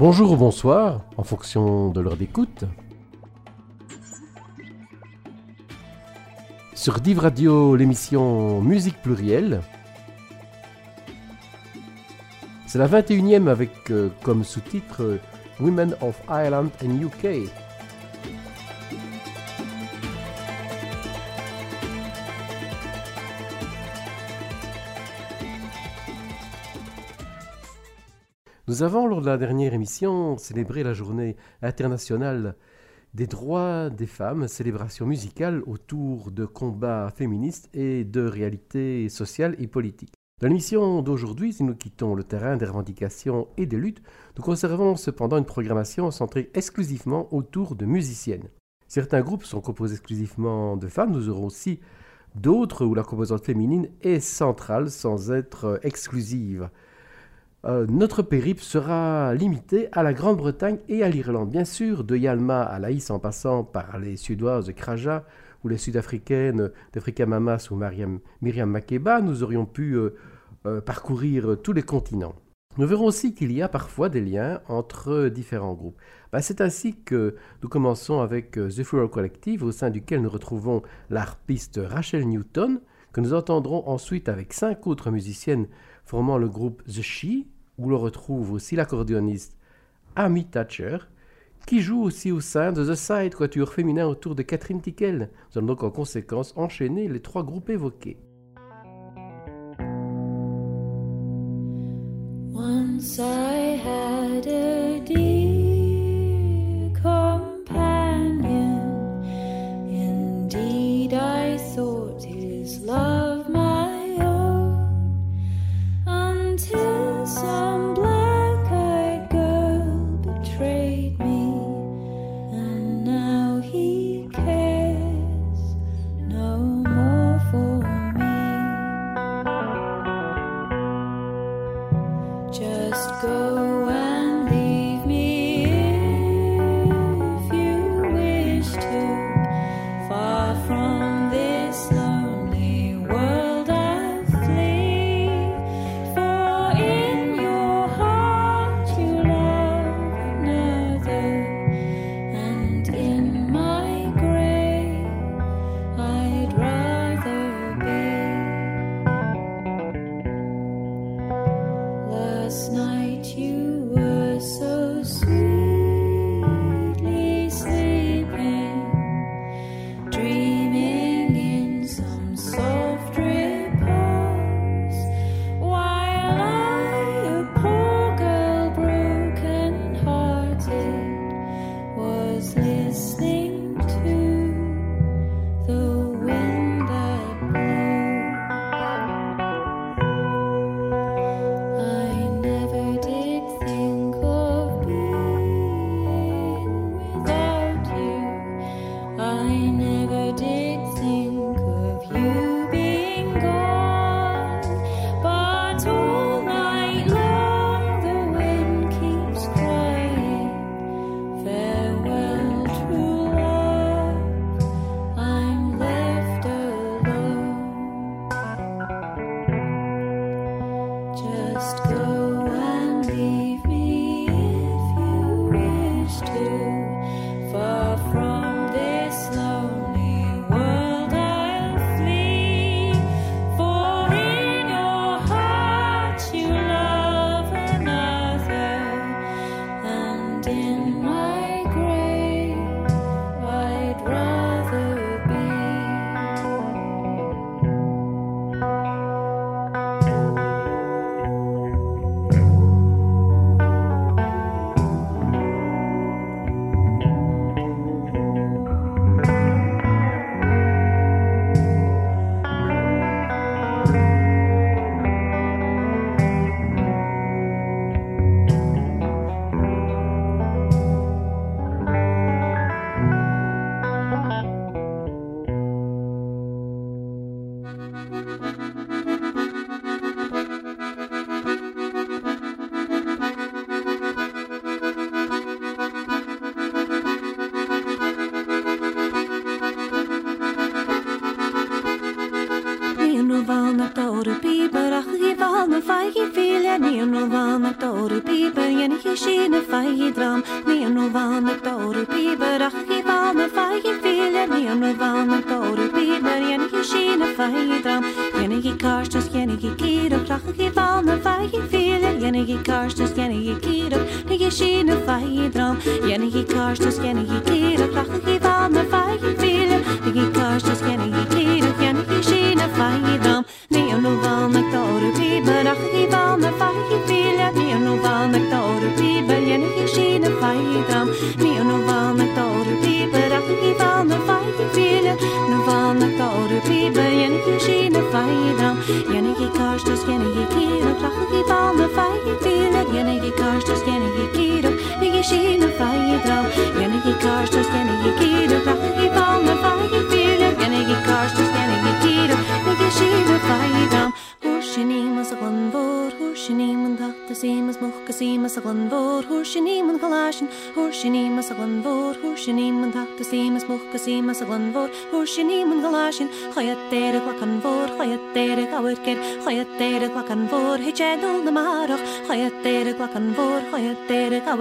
Bonjour ou bonsoir, en fonction de l'heure d'écoute. Sur Div Radio, l'émission Musique plurielle. C'est la 21e avec euh, comme sous-titre Women of Ireland and UK. Nous avons, lors de la dernière émission, célébré la journée internationale des droits des femmes, célébration musicale autour de combats féministes et de réalités sociales et politiques. Dans l'émission d'aujourd'hui, si nous quittons le terrain des revendications et des luttes, nous conservons cependant une programmation centrée exclusivement autour de musiciennes. Certains groupes sont composés exclusivement de femmes, nous aurons aussi d'autres où la composante féminine est centrale sans être exclusive. Euh, notre périple sera limité à la Grande-Bretagne et à l'Irlande. Bien sûr, de Yalma à Laïs en passant par les Suédoises de Kraja ou les Sud-Africaines d'Afrika Mamas ou Myriam Makeba, nous aurions pu euh, euh, parcourir tous les continents. Nous verrons aussi qu'il y a parfois des liens entre différents groupes. Ben, c'est ainsi que nous commençons avec The Furrow Collective, au sein duquel nous retrouvons l'harpiste Rachel Newton, que nous entendrons ensuite avec cinq autres musiciennes formant le groupe The She, où l'on retrouve aussi l'accordéoniste Amy Thatcher, qui joue aussi au sein de The Side, quatuor féminin autour de Catherine Tickel. Nous allons donc en conséquence enchaîner les trois groupes évoqués.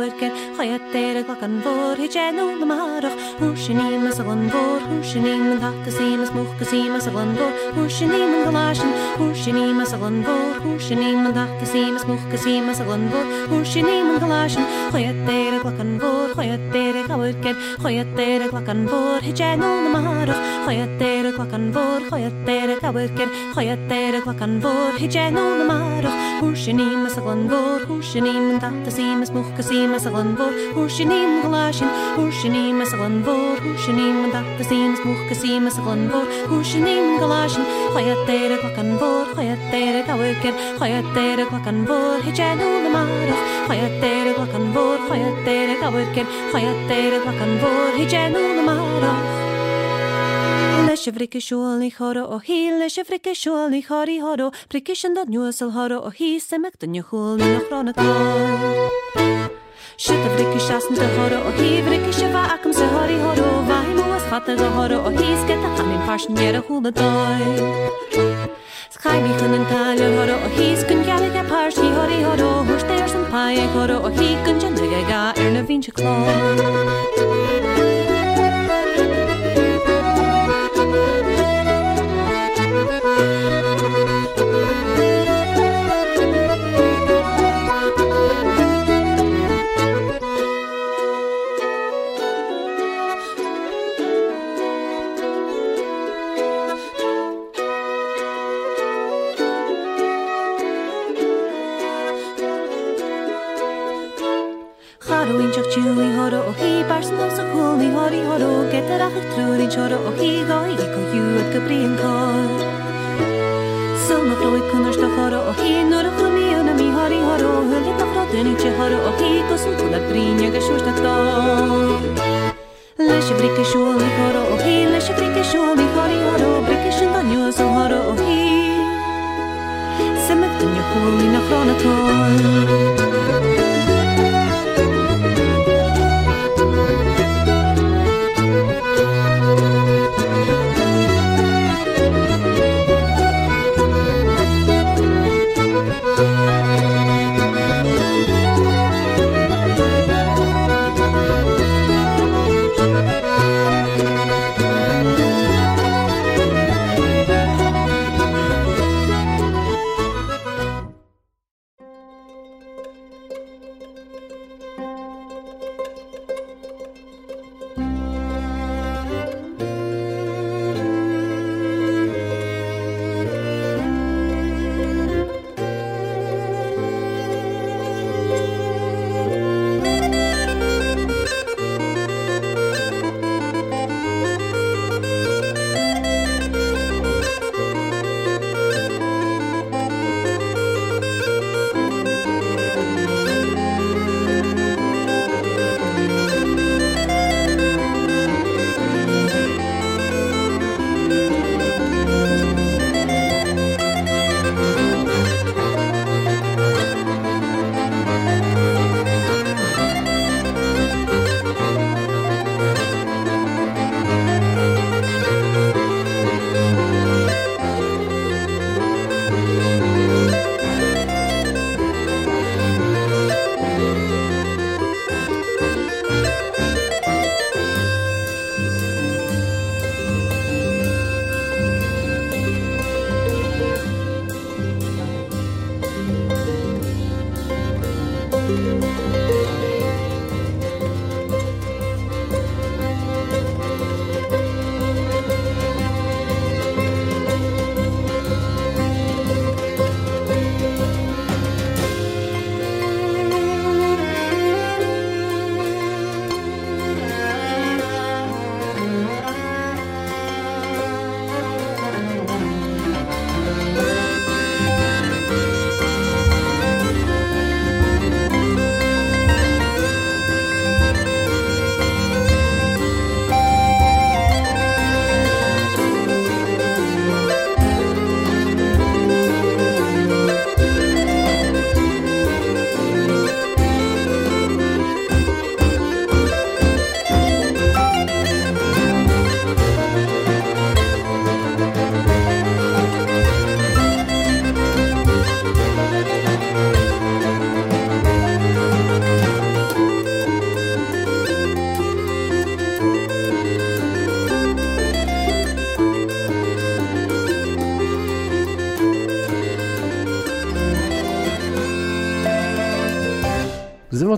Déire gahaircéir chaiad déire ghlachan mhór hitéú na marach húsinnímas a glanmór húsinníman tata símas mucha símas a glanmór húsinníman cholásin húsinnímas a glanmór húsinníman tata símas mucha símas a glanmór húsinníman cholásin chaiad déire ghlachan mhór chaiad déire gahaircéir chaiad déire ghlachan mhór hitéú na marach chaiad déire ghlachan mhór chaiad déire gahaircéir chaiad déire ghlachan mhór hitéú na marach húsinnímas a glanmór húsinníman tata símas mucha símas a glanmór húsinníman cholásin húsinnímas a glanmór húsinníman tata símas mucha símas a glanmór húsinníman cholásin chaiad déire ghlachan mhór chaiad déire gahaircéir chaiad déire ghlachan mhór hitéú na marach chaiad déire ghlachan mhór chaiad déire gahaircéir chaiad déire ghlachan mhór hitéú na marach leis se bhrice siúilní chora ó hí leis se bhrice siúilní choirí horó bricisin do nuasal thora ó hí semach dunne chuúilní nachránaá. Si a bhrice seasan de thora ó hí bhrice se bh acham sa thoirí horó bhaim muas chatta go thora ó híos get a chanin farsinnéar a chuúla dóid. Chaimí chun an talile thora ó híos gon gealaige pásí thoirí horó thuirtéir san paid chora ó hí gon de ga ar na bhín hí barsan sa coolí thoirí thoró get a acha trúín seora ó hí gáí go dúad go bríon cá. Sul naróid chunar do chora ó hí nuair a chumíú na míthirí thoró thuúla nachrá duine te thora ó hí go san chuna bríine go siústatá. Leis se brice siúlí chora ó hí leis se brice siúlí choirí thoró brice sin do nuas ó thora ó hí. Simime dunne chuúlí nachránatá.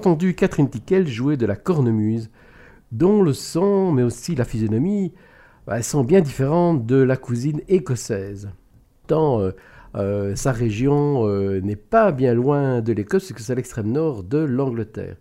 Entendu Catherine Tickel jouer de la cornemuse, dont le son, mais aussi la physionomie, bah, sont bien différentes de la cousine écossaise. Tant euh, euh, sa région euh, n'est pas bien loin de l'Écosse, puisque c'est à l'extrême nord de l'Angleterre.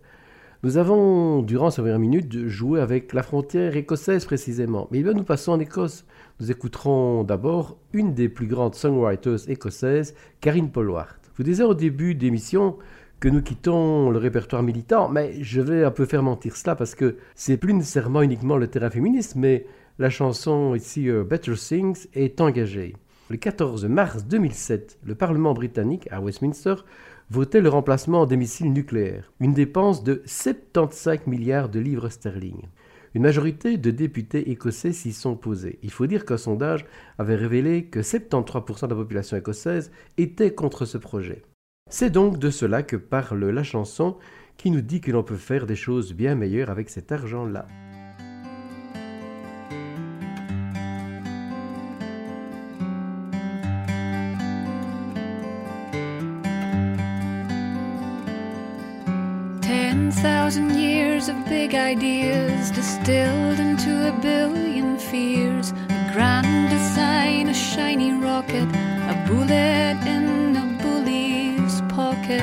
Nous avons, durant ces premières minutes, joué avec la frontière écossaise précisément. Mais bien, nous passons en Écosse. Nous écouterons d'abord une des plus grandes songwriters écossaises, Karine Polwart. Vous disais au début d'émission que nous quittons le répertoire militant, mais je vais un peu faire mentir cela parce que c'est plus nécessairement uniquement le terrain féministe, mais la chanson ici euh, Better Things est engagée. Le 14 mars 2007, le Parlement britannique à Westminster votait le remplacement des missiles nucléaires, une dépense de 75 milliards de livres sterling. Une majorité de députés écossais s'y sont posés. Il faut dire qu'un sondage avait révélé que 73% de la population écossaise était contre ce projet. C'est donc de cela que parle la chanson qui nous dit que l'on peut faire des choses bien meilleures avec cet argent-là. Thousand years of big ideas distilled into a billion fears. A grand design, a shiny rocket, a bullet in pocket.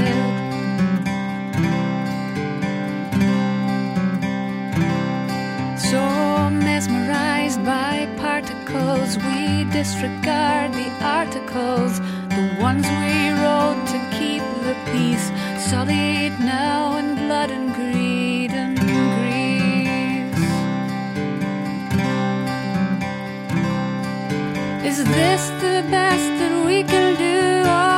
So mesmerized by particles, we disregard the articles, the ones we wrote to keep the peace, solid now in blood and greed and grease. Is this the best that we can do?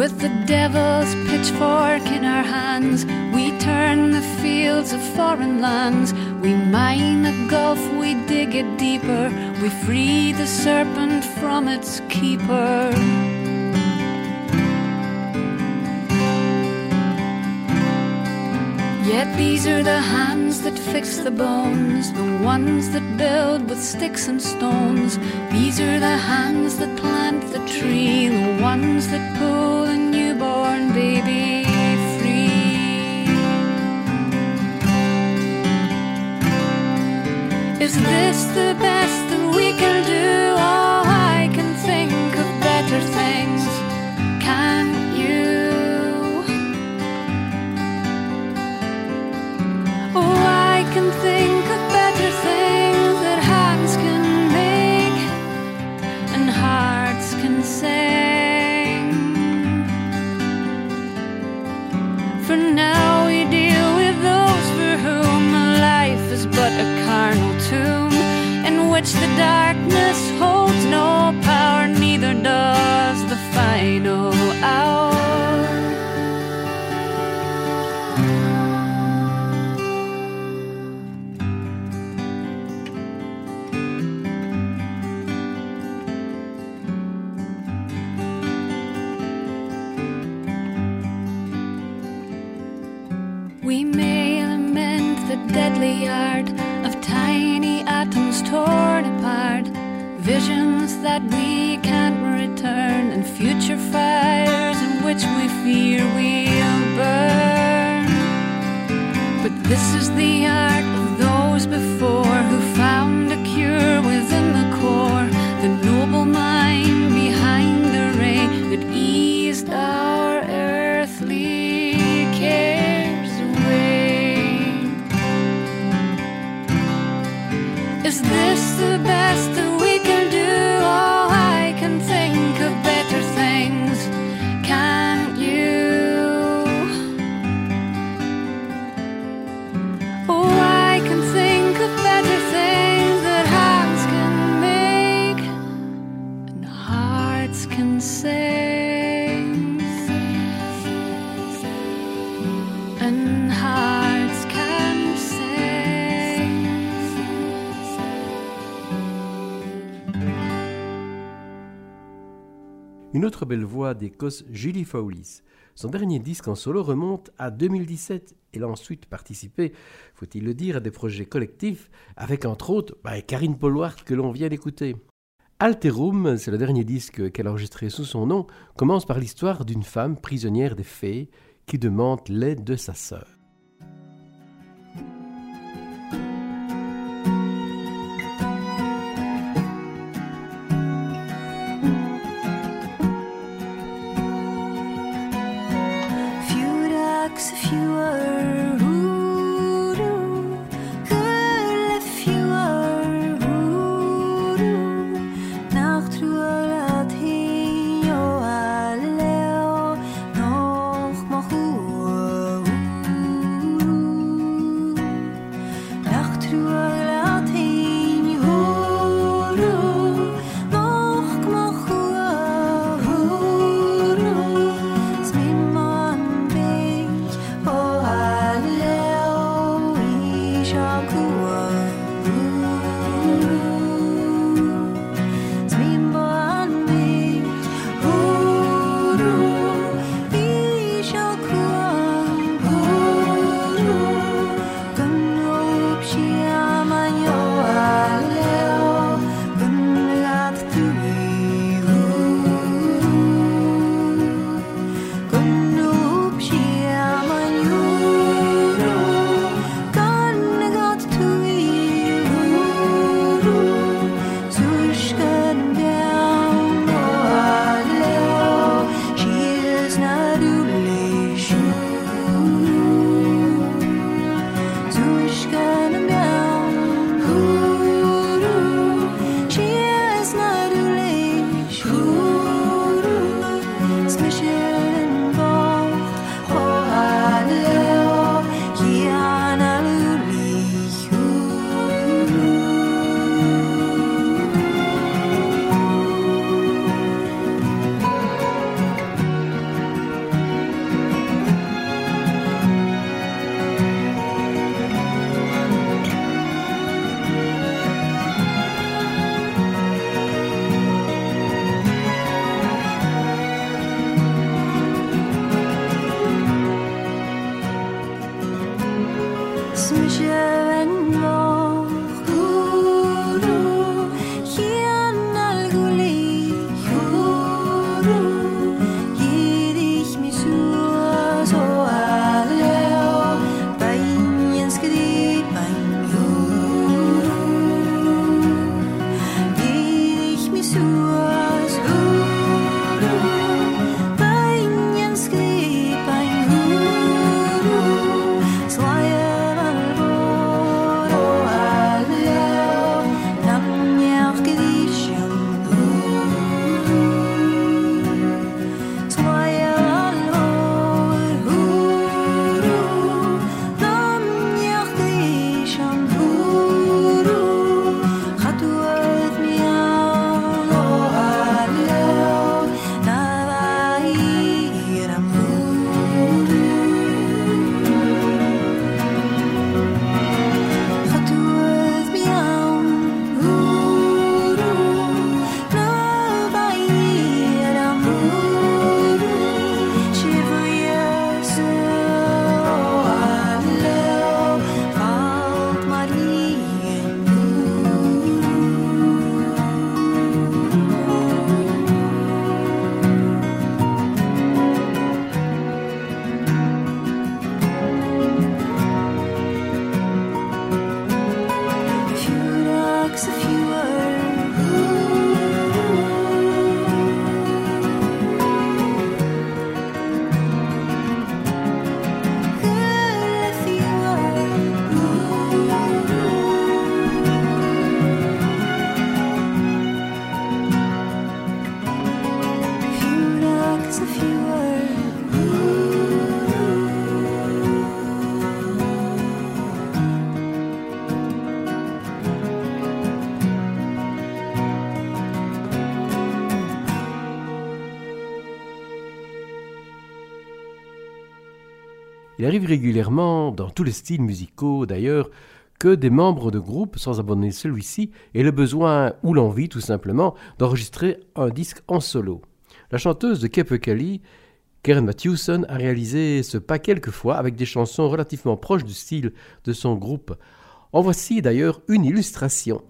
With the devil's pitchfork in our hands, we turn the fields of foreign lands. We mine the gulf, we dig it deeper. We free the serpent from its keeper. Yet these are the hands that fix the bones, the ones that build with sticks and stones. These are the hands that plant the tree, the ones that pull a newborn baby free. Is this the best that we can do? Oh, I can think of better things. Darkness holds no power, neither does the final hour. Which we fear we'll burn. But this is the art Une autre belle voix d'Écosse, Julie Fowlis. Son dernier disque en solo remonte à 2017. Elle a ensuite participé, faut-il le dire, à des projets collectifs avec entre autres bah, Karine Polwart que l'on vient d'écouter. Alterum, c'est le dernier disque qu'elle a enregistré sous son nom, commence par l'histoire d'une femme prisonnière des fées qui demande l'aide de sa sœur. Il arrive régulièrement, dans tous les styles musicaux d'ailleurs, que des membres de groupe, sans abandonner celui-ci, aient le besoin ou l'envie tout simplement d'enregistrer un disque en solo. La chanteuse de Cape Cali, Karen Matthewson, a réalisé ce pas quelques fois avec des chansons relativement proches du style de son groupe. En voici d'ailleurs une illustration.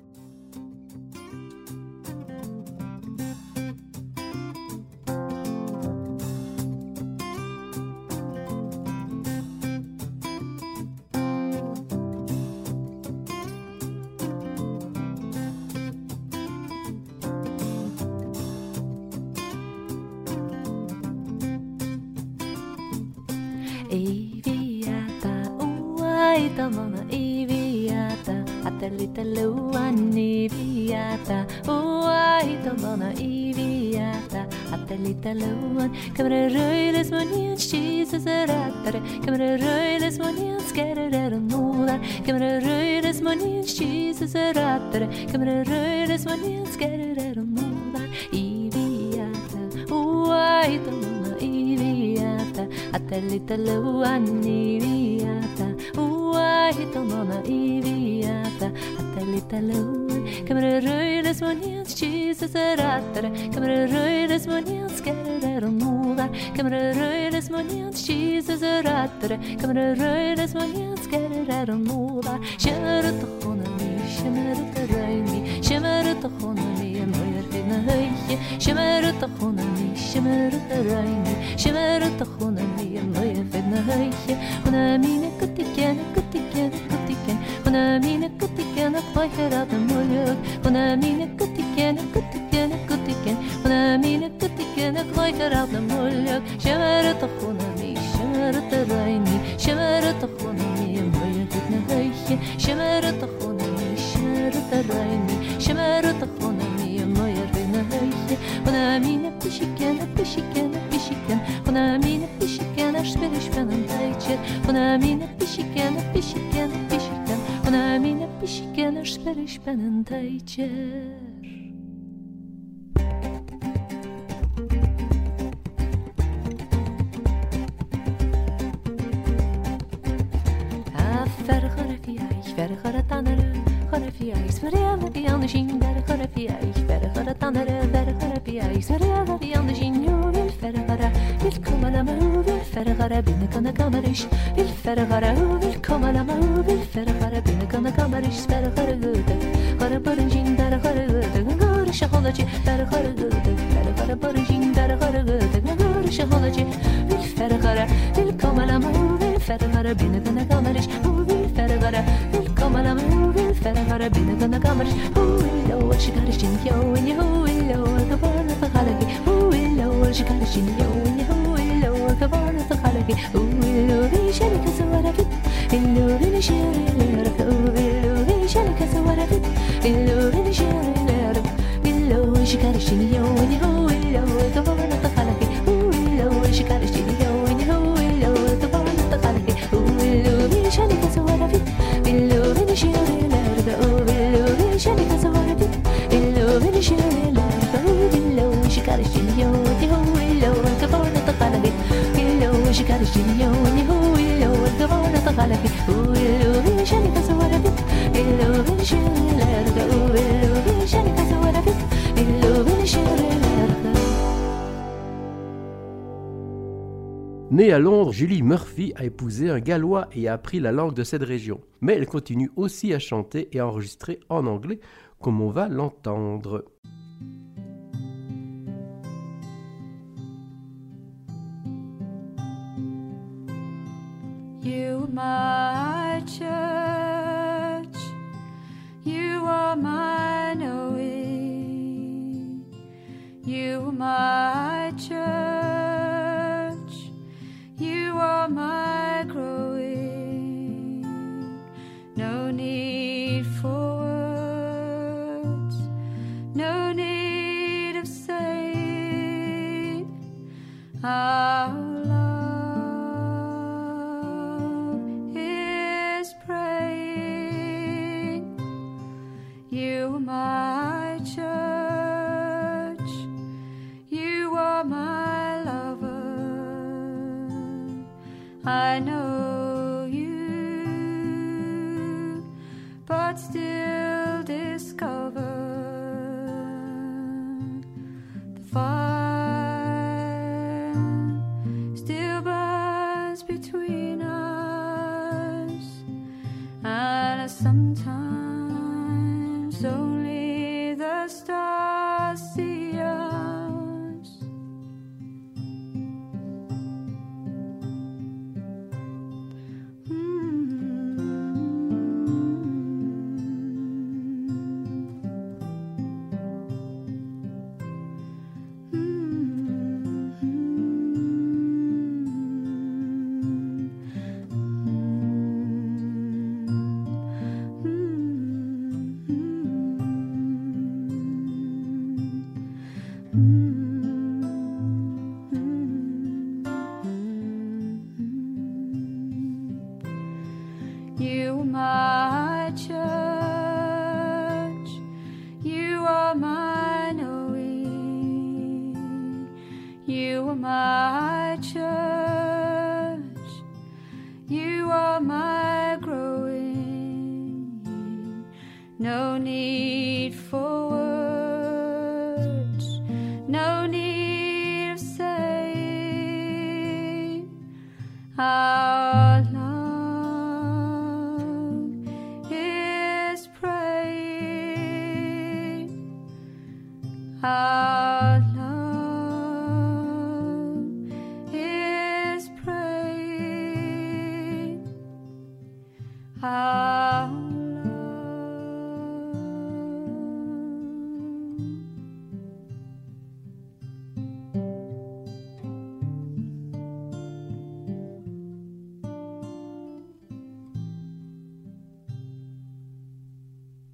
haituna ibiata atelita luan ibiata uahitonona ibiata atelita luan kamre röjdes monians kisses rattare. Kamre röjdes monians skärer och movar kamre röjdes monians kisses rattare. Kamre röjdes monians skärer och movar kör och röjmi Shemmer tochonami, moyer fidna höje Shemmer tochonami, shemmer röjmi Shemmer tochonami, moyer fidna höje Hona mine kutiken, kutiken, kutiken Hona mine kutiken, kloicher ad moljug Hona mine kutiken, kutiken, kutiken Hona mine kutiken, kloicher ad moljug Shemmer tochonami, shemmer röjmi Shemmer tochonami, moyer fidna höje Shemmer tochonami, shemmer röjmi Shemmer tochonami, moyer fidna höje Hona mine pishiken, pishiken, pishiken Hona mine pishiken, spiller spännen teitjer Hona mine pishiken, شمرت الريني شمرت خنامي النير بنهاية خنامي نبشي كان نبشي كان نبشي كان خنامي نبشي كان أشبه شبان مدايتشر خنامي نبشي كان نبشي كان نبشي كان خنامي نبشي كان أشبه شبان مدايتشر فرغرت يا عيش فرغرت عن الرب wat die anders zien, jo, wil verder gaan, wil komen naar me, wil verder gaan, binnen kan de kamer is, wil verder gaan, wil komen naar me, wil verder gaan, binnen kan de kamer is, verder gaat het goed, gaat het boren zien, verder gaat het goed, gaat het schalletje, verder gaat het goed, verder gaat het boren zien, verder gaat het goed, gaat het schalletje, wil verder gaan, wil komen naar me, wil verder gaan, ما أنا مولد فانا ربنا كنا قمر هو الأول شكار شين يوني هو الأول كبرنا في خلقي هو الأول شكار شين يوني هو الأول كبرنا في خلقي هو الأول شارك صورك الأول شارك لرك هو الأول شارك صورك الأول شارك لرك الأول شكار شين يوني هو الأول كبرنا Née à Londres, Julie Murphy a épousé un gallois et a appris la langue de cette région. Mais elle continue aussi à chanter et à enregistrer en anglais, comme on va l'entendre. My church. You are my knowing. You are my church. You are my growing. No need for words. No need of saying. Our my church. You are my lover. I know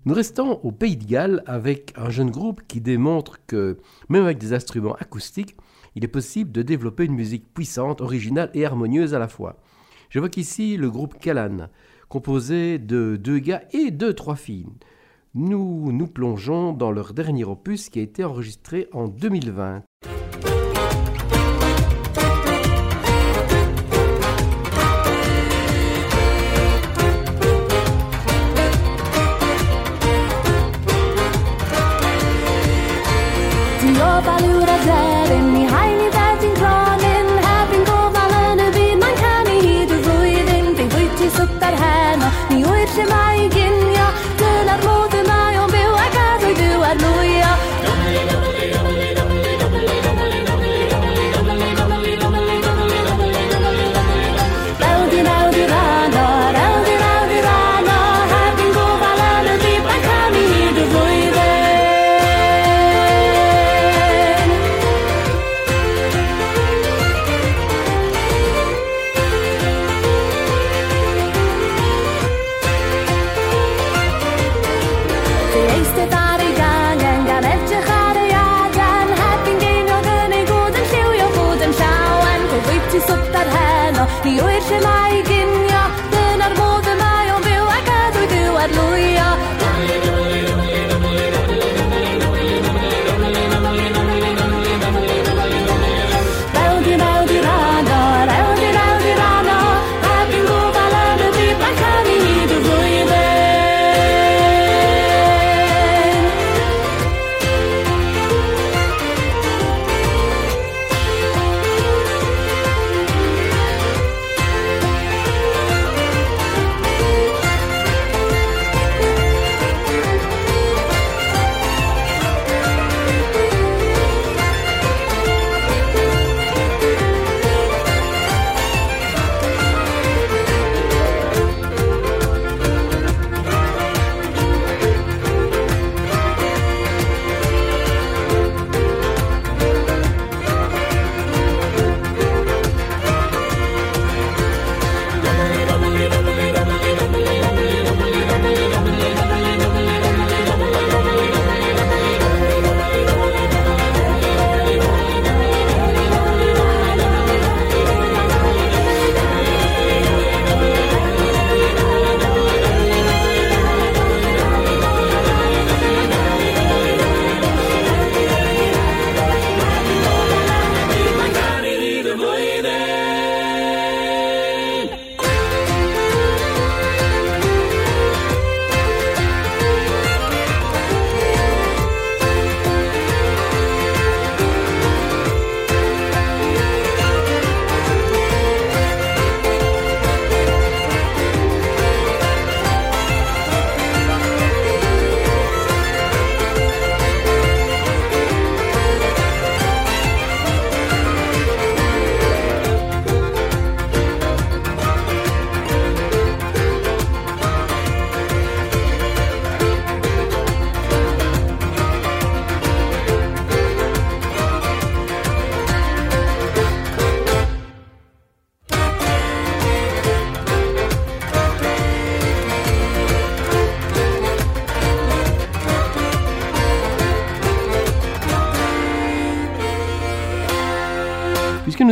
Nous restons au Pays de Galles avec un jeune groupe qui démontre que, même avec des instruments acoustiques, il est possible de développer une musique puissante, originale et harmonieuse à la fois. J'évoque ici le groupe Callan, composé de deux gars et de trois filles. Nous nous plongeons dans leur dernier opus qui a été enregistré en 2020.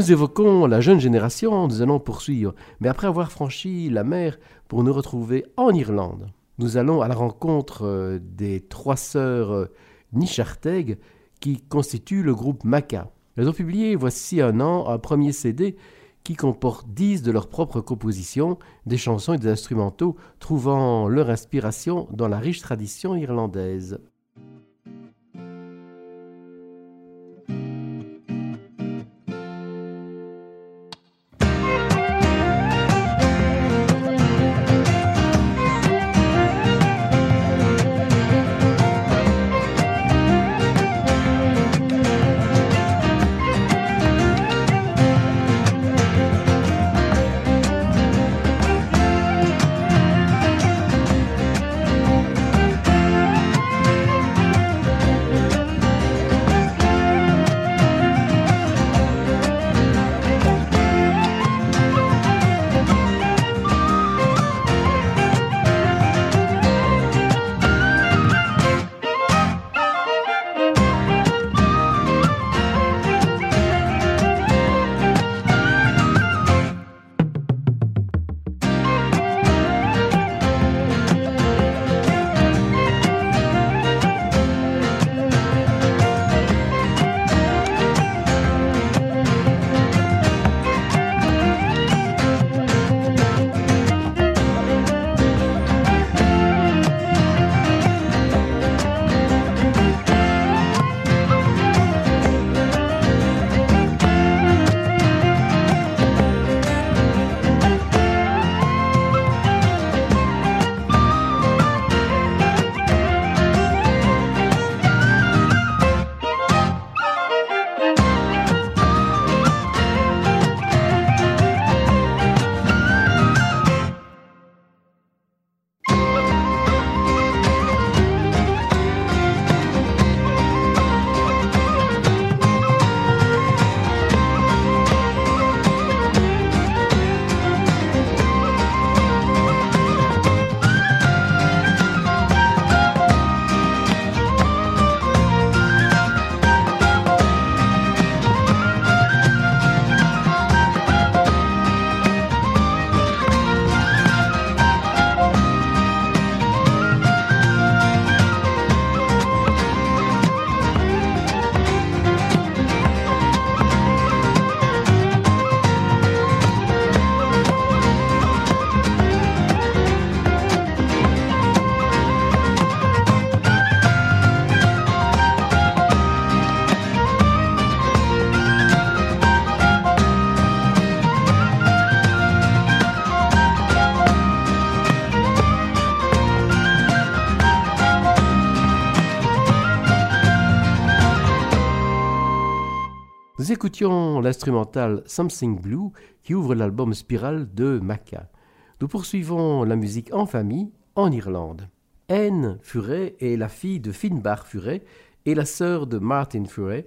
Nous évoquons la jeune génération, nous allons poursuivre, mais après avoir franchi la mer pour nous retrouver en Irlande. Nous allons à la rencontre euh, des trois sœurs euh, Nicharteg qui constituent le groupe Maca. Elles ont publié voici un an un premier CD qui comporte dix de leurs propres compositions, des chansons et des instrumentaux trouvant leur inspiration dans la riche tradition irlandaise. Écoutions l'instrumental Something Blue qui ouvre l'album Spiral de Maca. Nous poursuivons la musique en famille en Irlande. Anne Furet est la fille de Finbar Furet et la sœur de Martin Furet,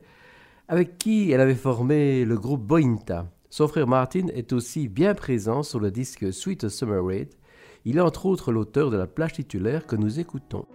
avec qui elle avait formé le groupe Bointa. Son frère Martin est aussi bien présent sur le disque Sweet Summer Raid. Il est entre autres l'auteur de la plage titulaire que nous écoutons.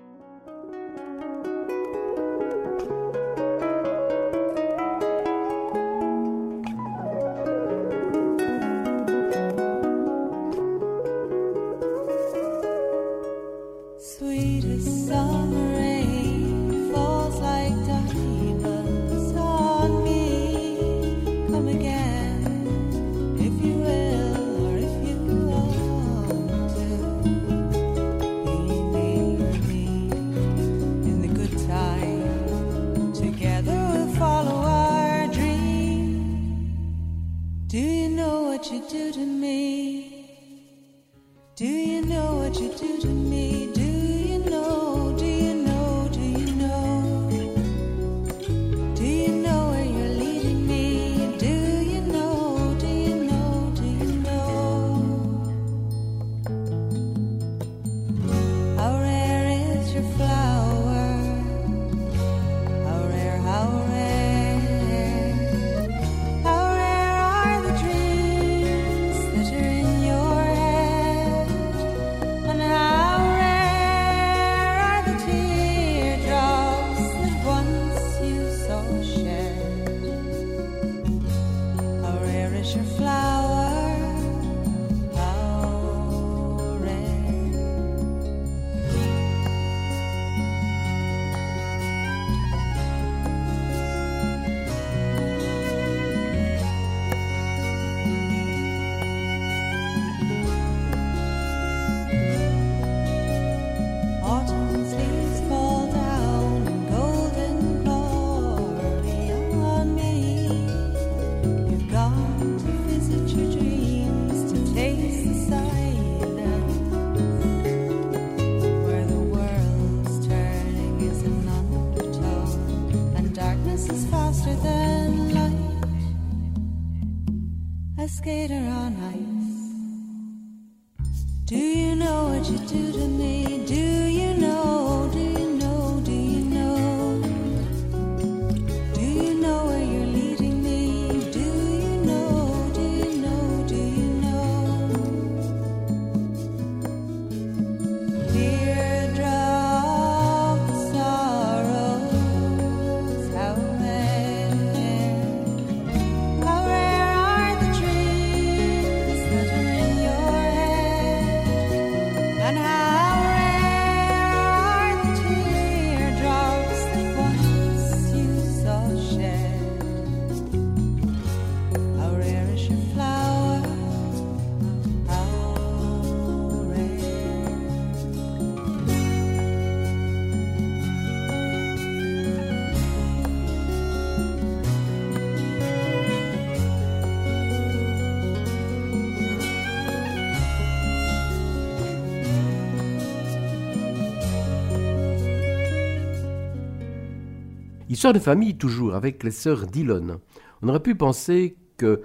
Histoire de famille toujours avec les sœurs Dillon. On aurait pu penser que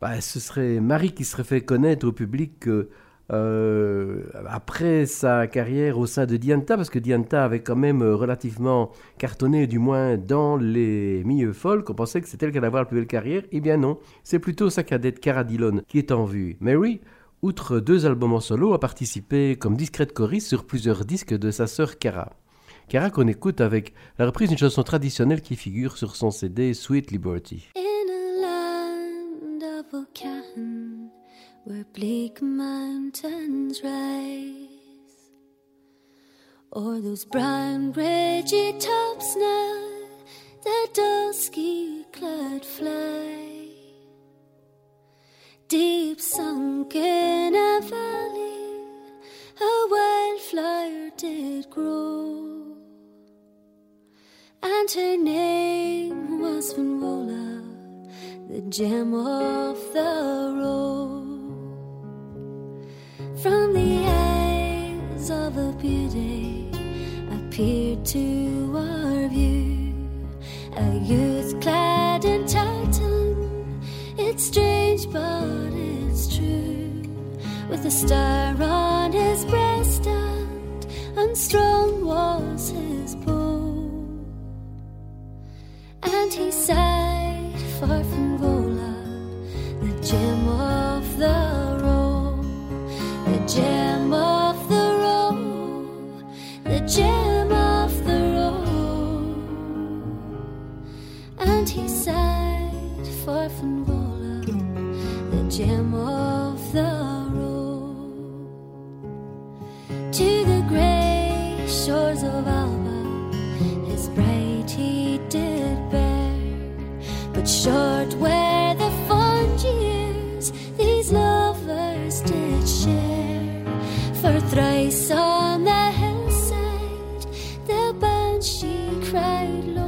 bah, ce serait Marie qui serait fait connaître au public euh, euh, après sa carrière au sein de Dianta, parce que Dianta avait quand même euh, relativement cartonné, du moins dans les milieux folk. On pensait que c'était elle qui allait avoir la plus belle carrière. Eh bien non, c'est plutôt sa cadette Cara Dillon qui est en vue. Mary, outre deux albums en solo, a participé comme discrète choriste sur plusieurs disques de sa sœur Cara. Cara qu'on écoute avec la reprise d'une chanson traditionnelle qui figure sur son CD Sweet Liberty. In a land of Ocahan, where bleak mountains rise, or those brown ridgy tops now that dusky cloud fly, deep sunk in a valley, a wildflower did grow. And her name was Finvola, the gem of the road. From the eyes of a beauty appeared to our view a youth clad in tartan. It's strange, but it's true. With a star on his breast, and unstrung was his bow he sighed for Finvola, the gem of the road, the gem on the hillside the banshee cried low.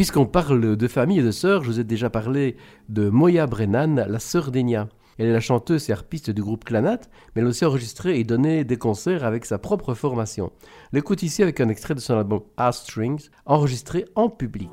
Puisqu'on parle de famille et de sœurs, je vous ai déjà parlé de Moya Brennan, la sœur d'Enya. Elle est la chanteuse et harpiste du groupe Clanat, mais elle a aussi enregistré et donné des concerts avec sa propre formation. L'écoute ici avec un extrait de son album A Strings, enregistré en public.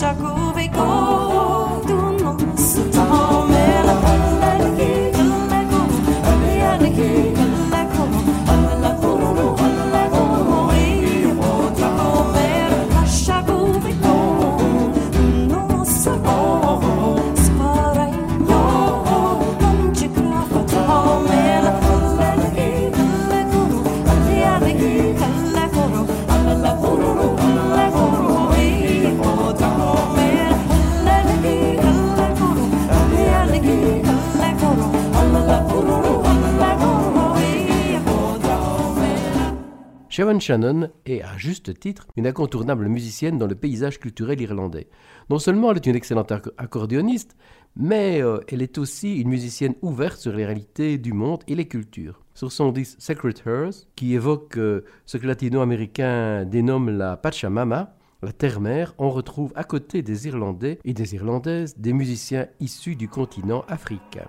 Po Shannon est, à juste titre, une incontournable musicienne dans le paysage culturel irlandais. Non seulement elle est une excellente acc- accordéoniste, mais euh, elle est aussi une musicienne ouverte sur les réalités du monde et les cultures. Sur son disque Sacred Hearth, qui évoque euh, ce que latino-américains dénomment la Pachamama, la terre-mère, on retrouve à côté des Irlandais et des Irlandaises des musiciens issus du continent africain.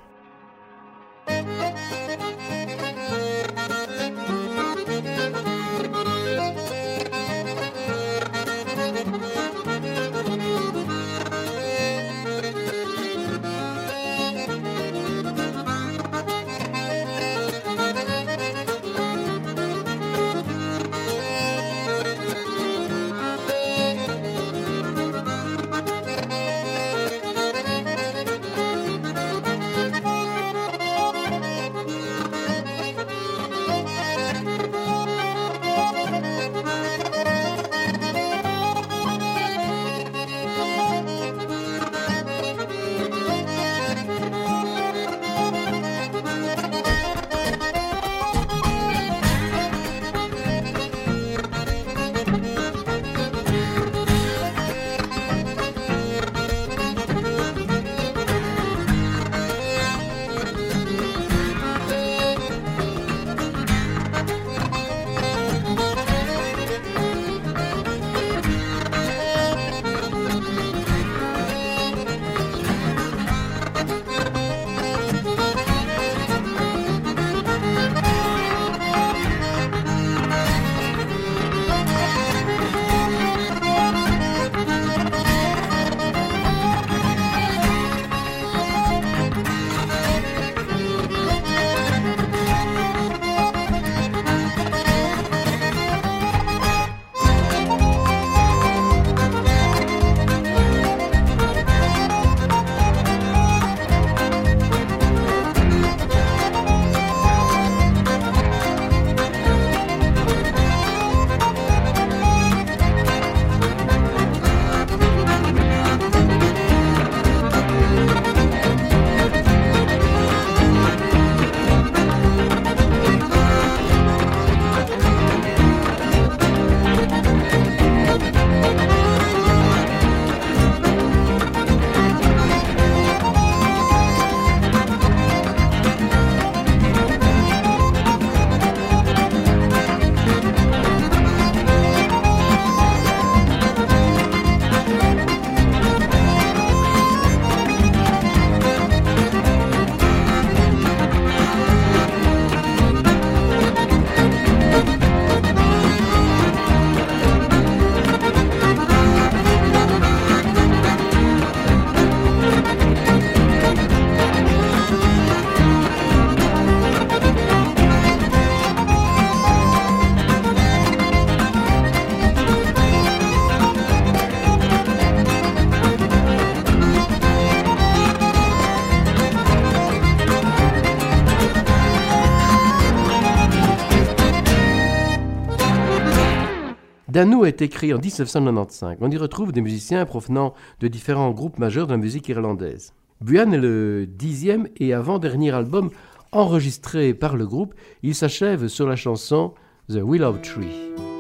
Danou est écrit en 1995. On y retrouve des musiciens provenant de différents groupes majeurs de la musique irlandaise. Buan est le dixième et avant-dernier album enregistré par le groupe. Il s'achève sur la chanson The Willow Tree.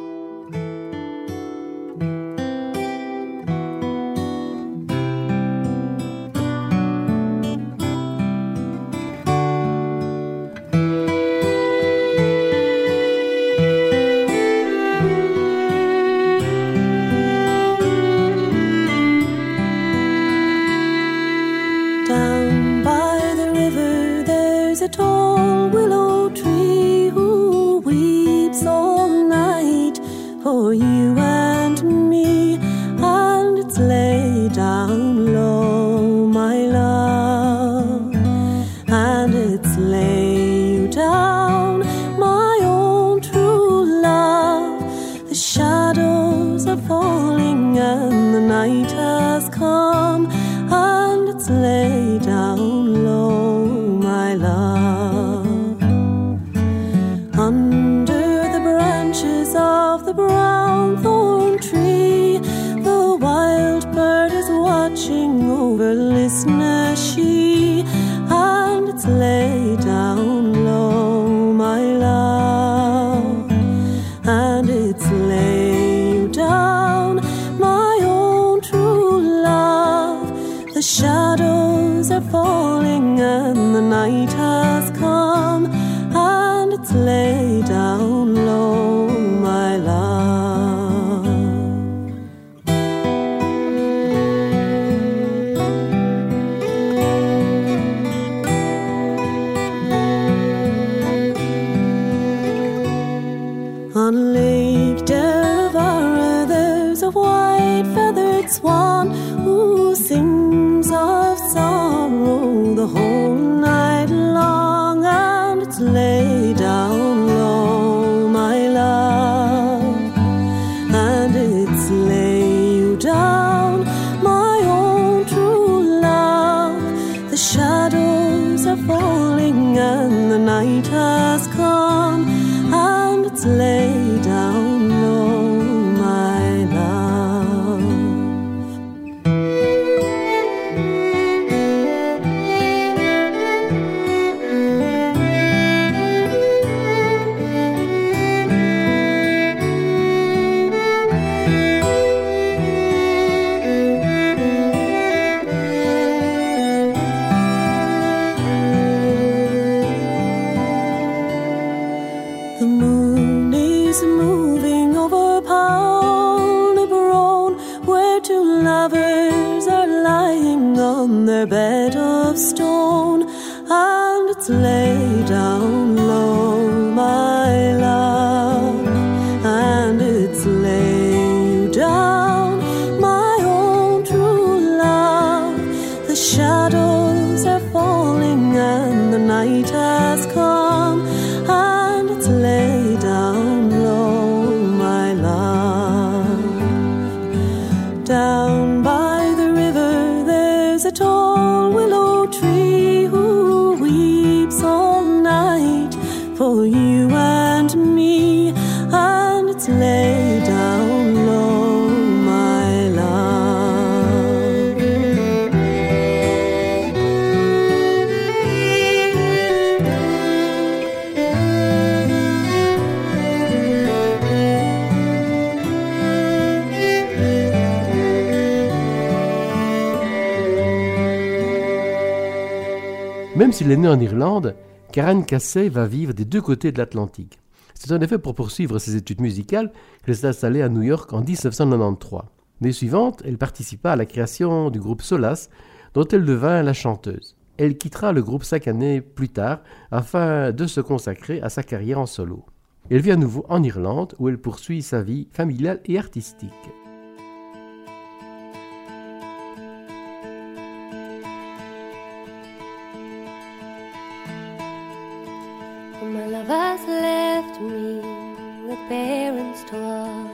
It's lay s'il est né en Irlande, Karen Cassay va vivre des deux côtés de l'Atlantique. C'est en effet pour poursuivre ses études musicales qu'elle s'est installée à New York en 1993. L'année suivante, elle participa à la création du groupe Solas, dont elle devint la chanteuse. Elle quittera le groupe cinq années plus tard afin de se consacrer à sa carrière en solo. Elle vit à nouveau en Irlande où elle poursuit sa vie familiale et artistique. Me with parents to love,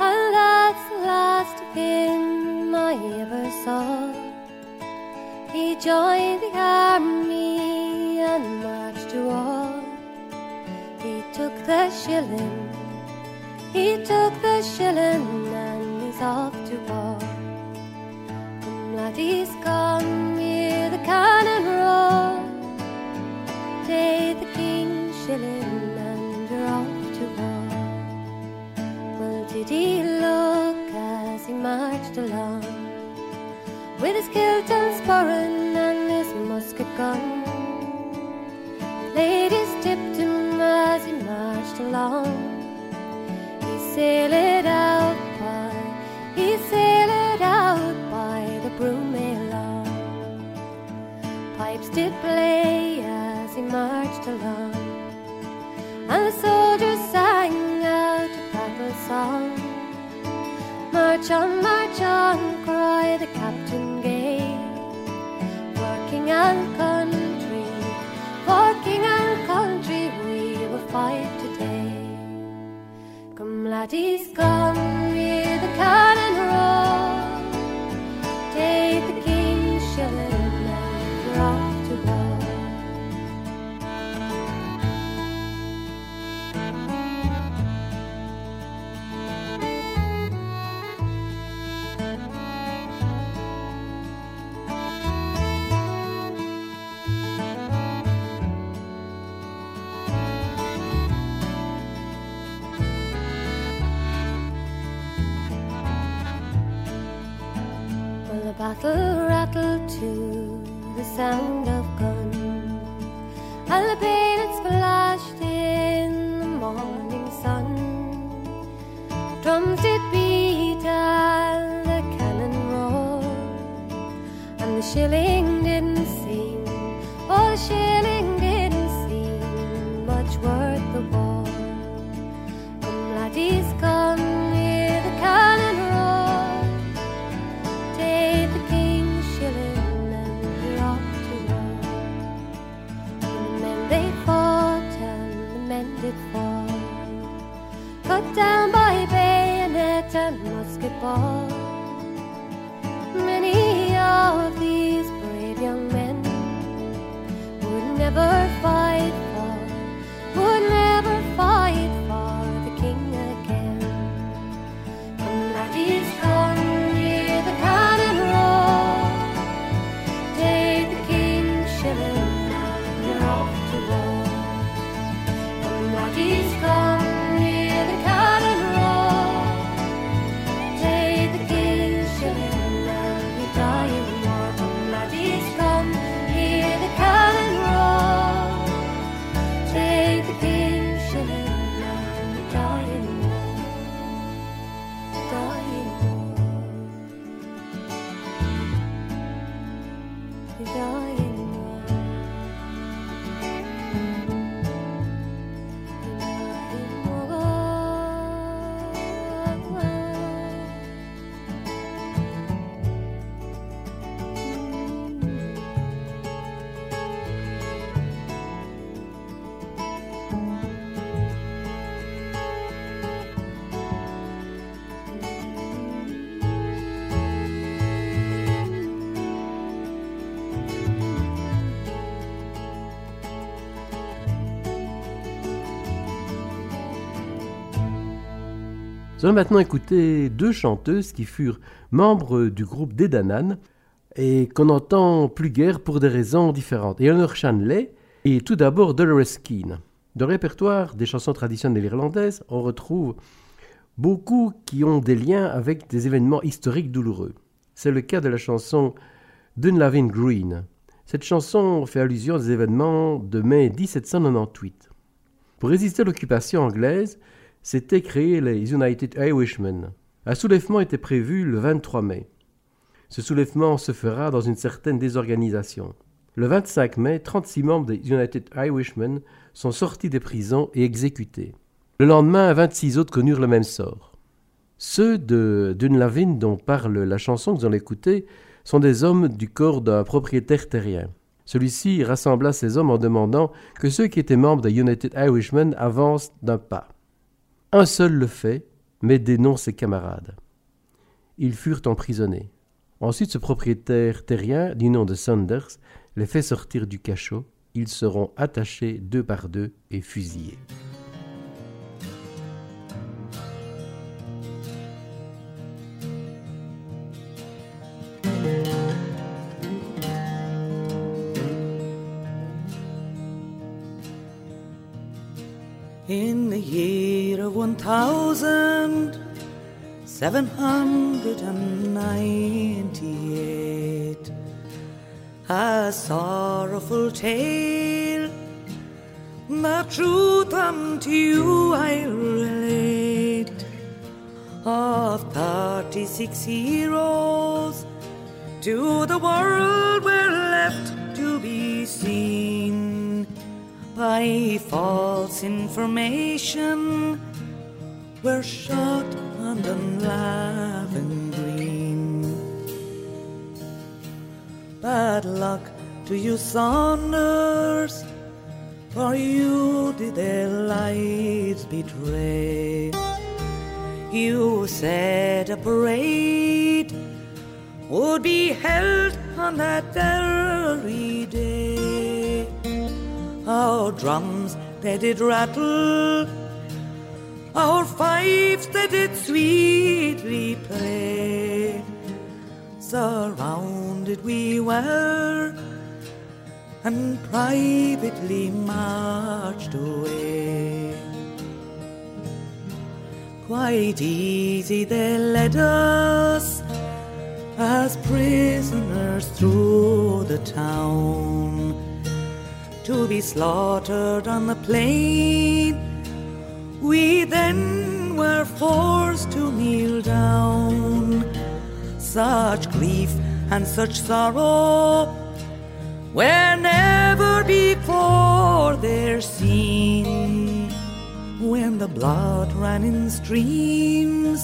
and that's the last of him I ever saw. He joined the army and marched to war. He took the shilling, he took the shilling, and he's off to war. Come, laddies, come, hear the cannon roar. Take the king's shilling did he look as he marched along with his kilt and sporran and his musket gun? Ladies tipped him as he marched along. He sailed out by, he sailed out by the Broomay lawn. Pipes did play as he marched along, and the soldiers sang out a song. March on, march on, cried the captain gay. For king and country, for king and country, we will fight today. Come, laddies, come, hear the cannon roar. Battle rattle to the sound of guns, and the bayonets flashed in the morning sun. Drums did beat and the cannon roared, and the shilling didn't seem, oh, the shilling Maintenant écouter deux chanteuses qui furent membres du groupe des Danan et qu'on entend plus guère pour des raisons différentes. Eleanor Shanley et tout d'abord Dolores Keane. Dans le répertoire des chansons traditionnelles irlandaises, on retrouve beaucoup qui ont des liens avec des événements historiques douloureux. C'est le cas de la chanson Dunlavin Green. Cette chanson fait allusion aux événements de mai 1798. Pour résister à l'occupation anglaise, s'étaient créés les United Irishmen. Un soulèvement était prévu le 23 mai. Ce soulèvement se fera dans une certaine désorganisation. Le 25 mai, 36 membres des United Irishmen sont sortis des prisons et exécutés. Le lendemain, 26 autres connurent le même sort. Ceux de Dunlavin dont parle la chanson que vous allez écouter sont des hommes du corps d'un propriétaire terrien. Celui-ci rassembla ces hommes en demandant que ceux qui étaient membres des United Irishmen avancent d'un pas. Un seul le fait, mais dénonce ses camarades. Ils furent emprisonnés. Ensuite, ce propriétaire terrien, du nom de Saunders, les fait sortir du cachot. Ils seront attachés deux par deux et fusillés. One thousand seven hundred and ninety-eight, a sorrowful tale, the truth unto you I relate, of thirty-six heroes to the world were left to be seen by false information were shot on the Lavin Green. Bad luck to you, Saunders, for you did their lives betray. you said a parade would be held on that very day. Our drums they did rattle, our fifes they did sweetly play. Surrounded we were, and privately marched away. Quite easy they led us as prisoners through the town to be slaughtered on the plain. We then were forced to kneel down. Such grief and such sorrow were never before there seen. When the blood ran in streams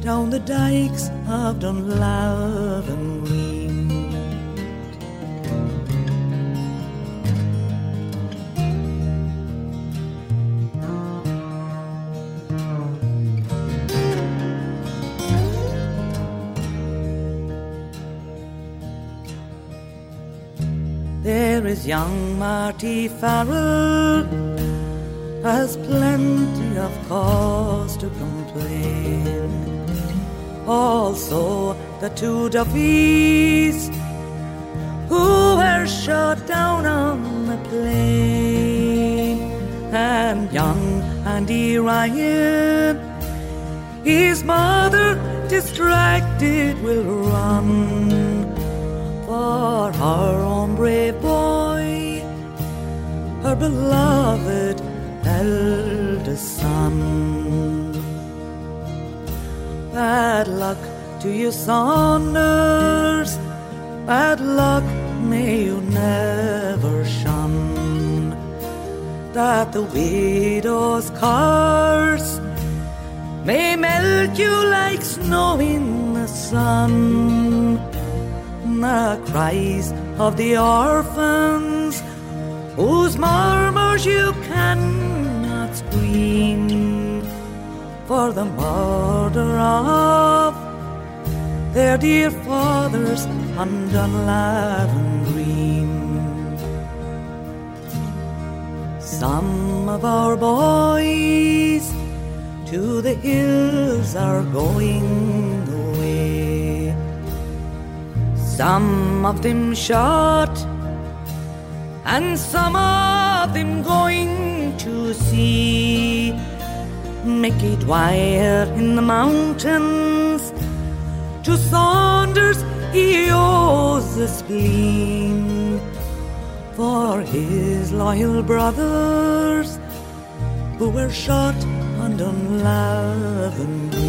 down the dikes of Dunlavin Green. There is young Marty Farrell. Has plenty of cause to complain. Also, the two Duffys who were shot down on the plain, and young Andy Ryan, his mother distracted will run for her own brave boy, her beloved eldest son. Bad luck to you, Saunders. Bad luck may you never shun. That the widow's curse may melt you like snow in the sun. The cries of the orphans whose murmurs you cannot screen for the murder of their dear fathers on Dunlavin Green. Some of our boys to the hills are going. Some of them shot and some of them going to see Mickey Dwyer in the mountains. To Saunders he owes a spleen for his loyal brothers who were shot on Dunlavin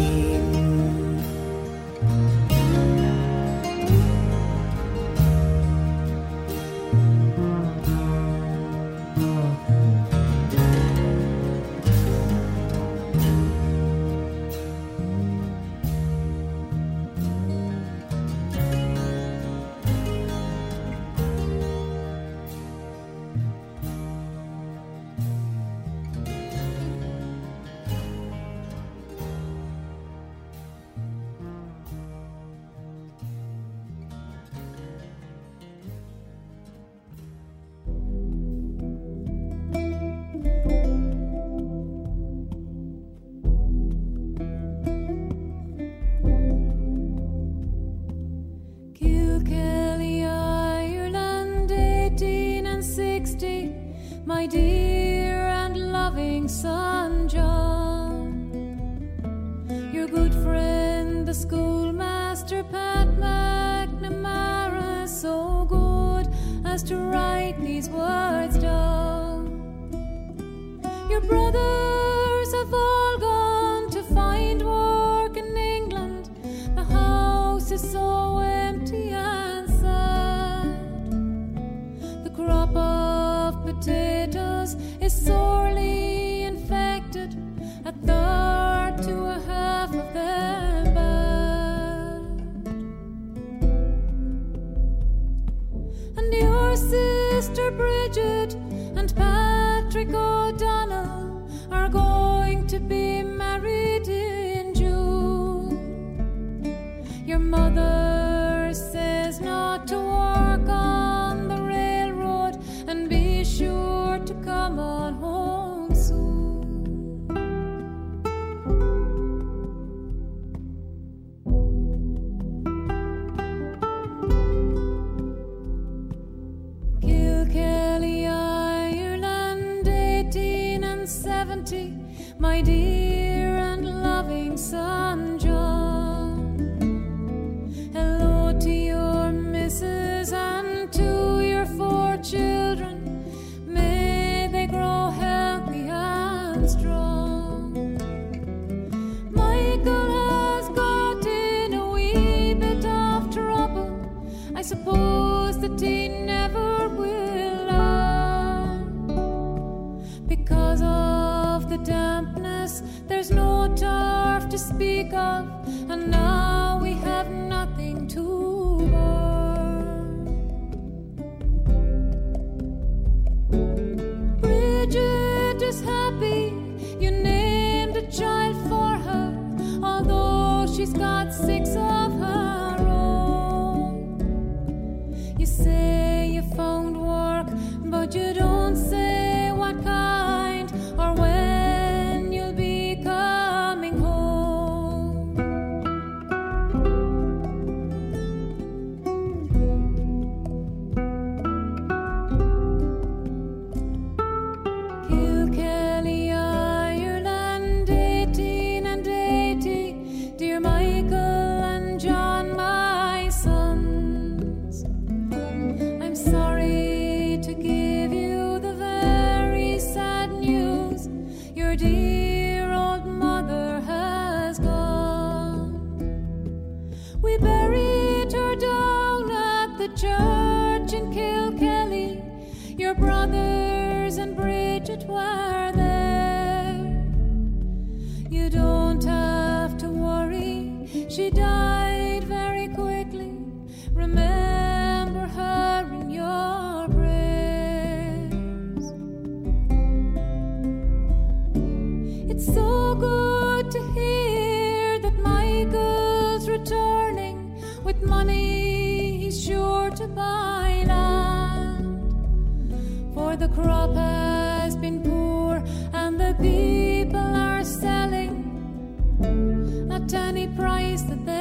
She died very quickly. Remember her in your prayers. It's so good to hear that Michael's returning with money he's sure to buy land for the crop. surprised that the.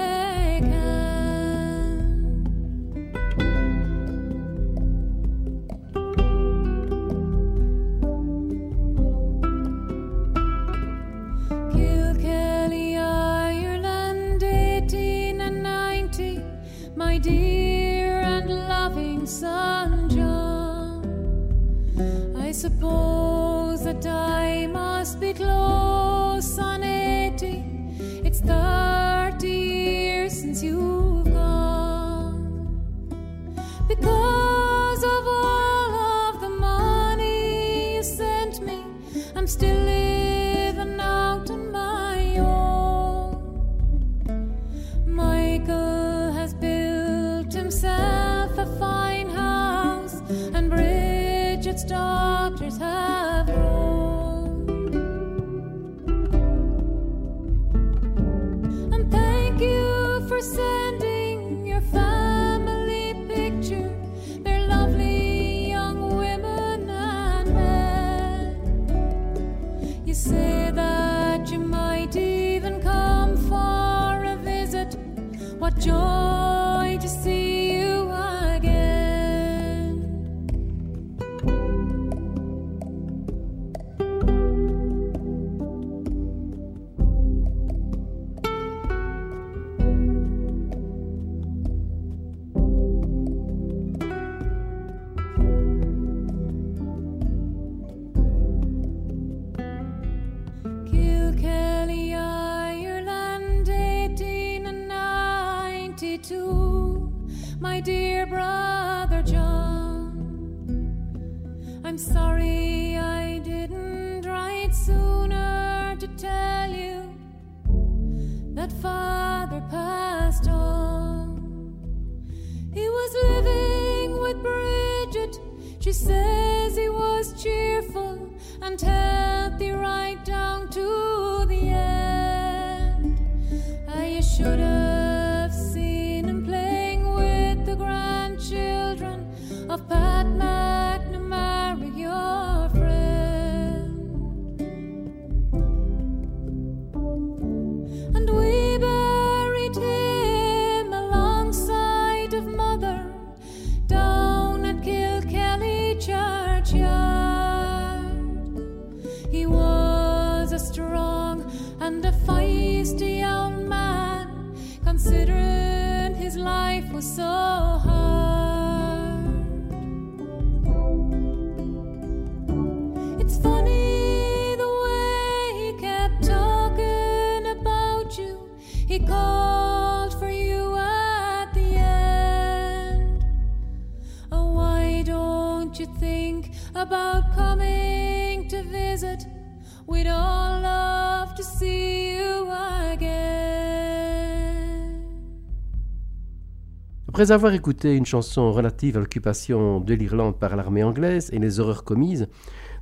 Après avoir écouté une chanson relative à l'occupation de l'Irlande par l'armée anglaise et les horreurs commises,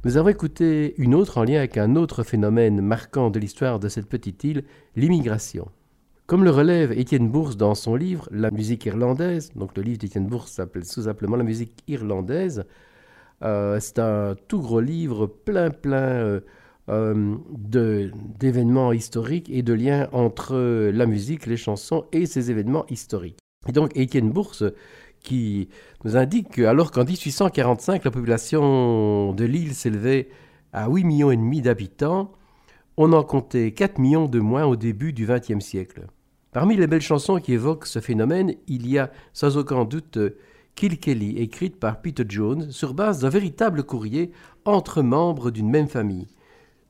nous avons écouté une autre en lien avec un autre phénomène marquant de l'histoire de cette petite île, l'immigration. Comme le relève Étienne Bourse dans son livre La musique irlandaise, donc le livre d'Étienne Bourse s'appelle sous-simplement La musique irlandaise, euh, c'est un tout gros livre plein plein euh, euh, d'événements historiques et de liens entre la musique, les chansons et ces événements historiques. Et donc Étienne Bourse qui nous indique que alors qu'en 1845 la population de l'île s'élevait à 8 millions et demi d'habitants, on en comptait 4 millions de moins au début du XXe siècle. Parmi les belles chansons qui évoquent ce phénomène, il y a sans aucun doute Kill écrite par Peter Jones sur base d'un véritable courrier entre membres d'une même famille.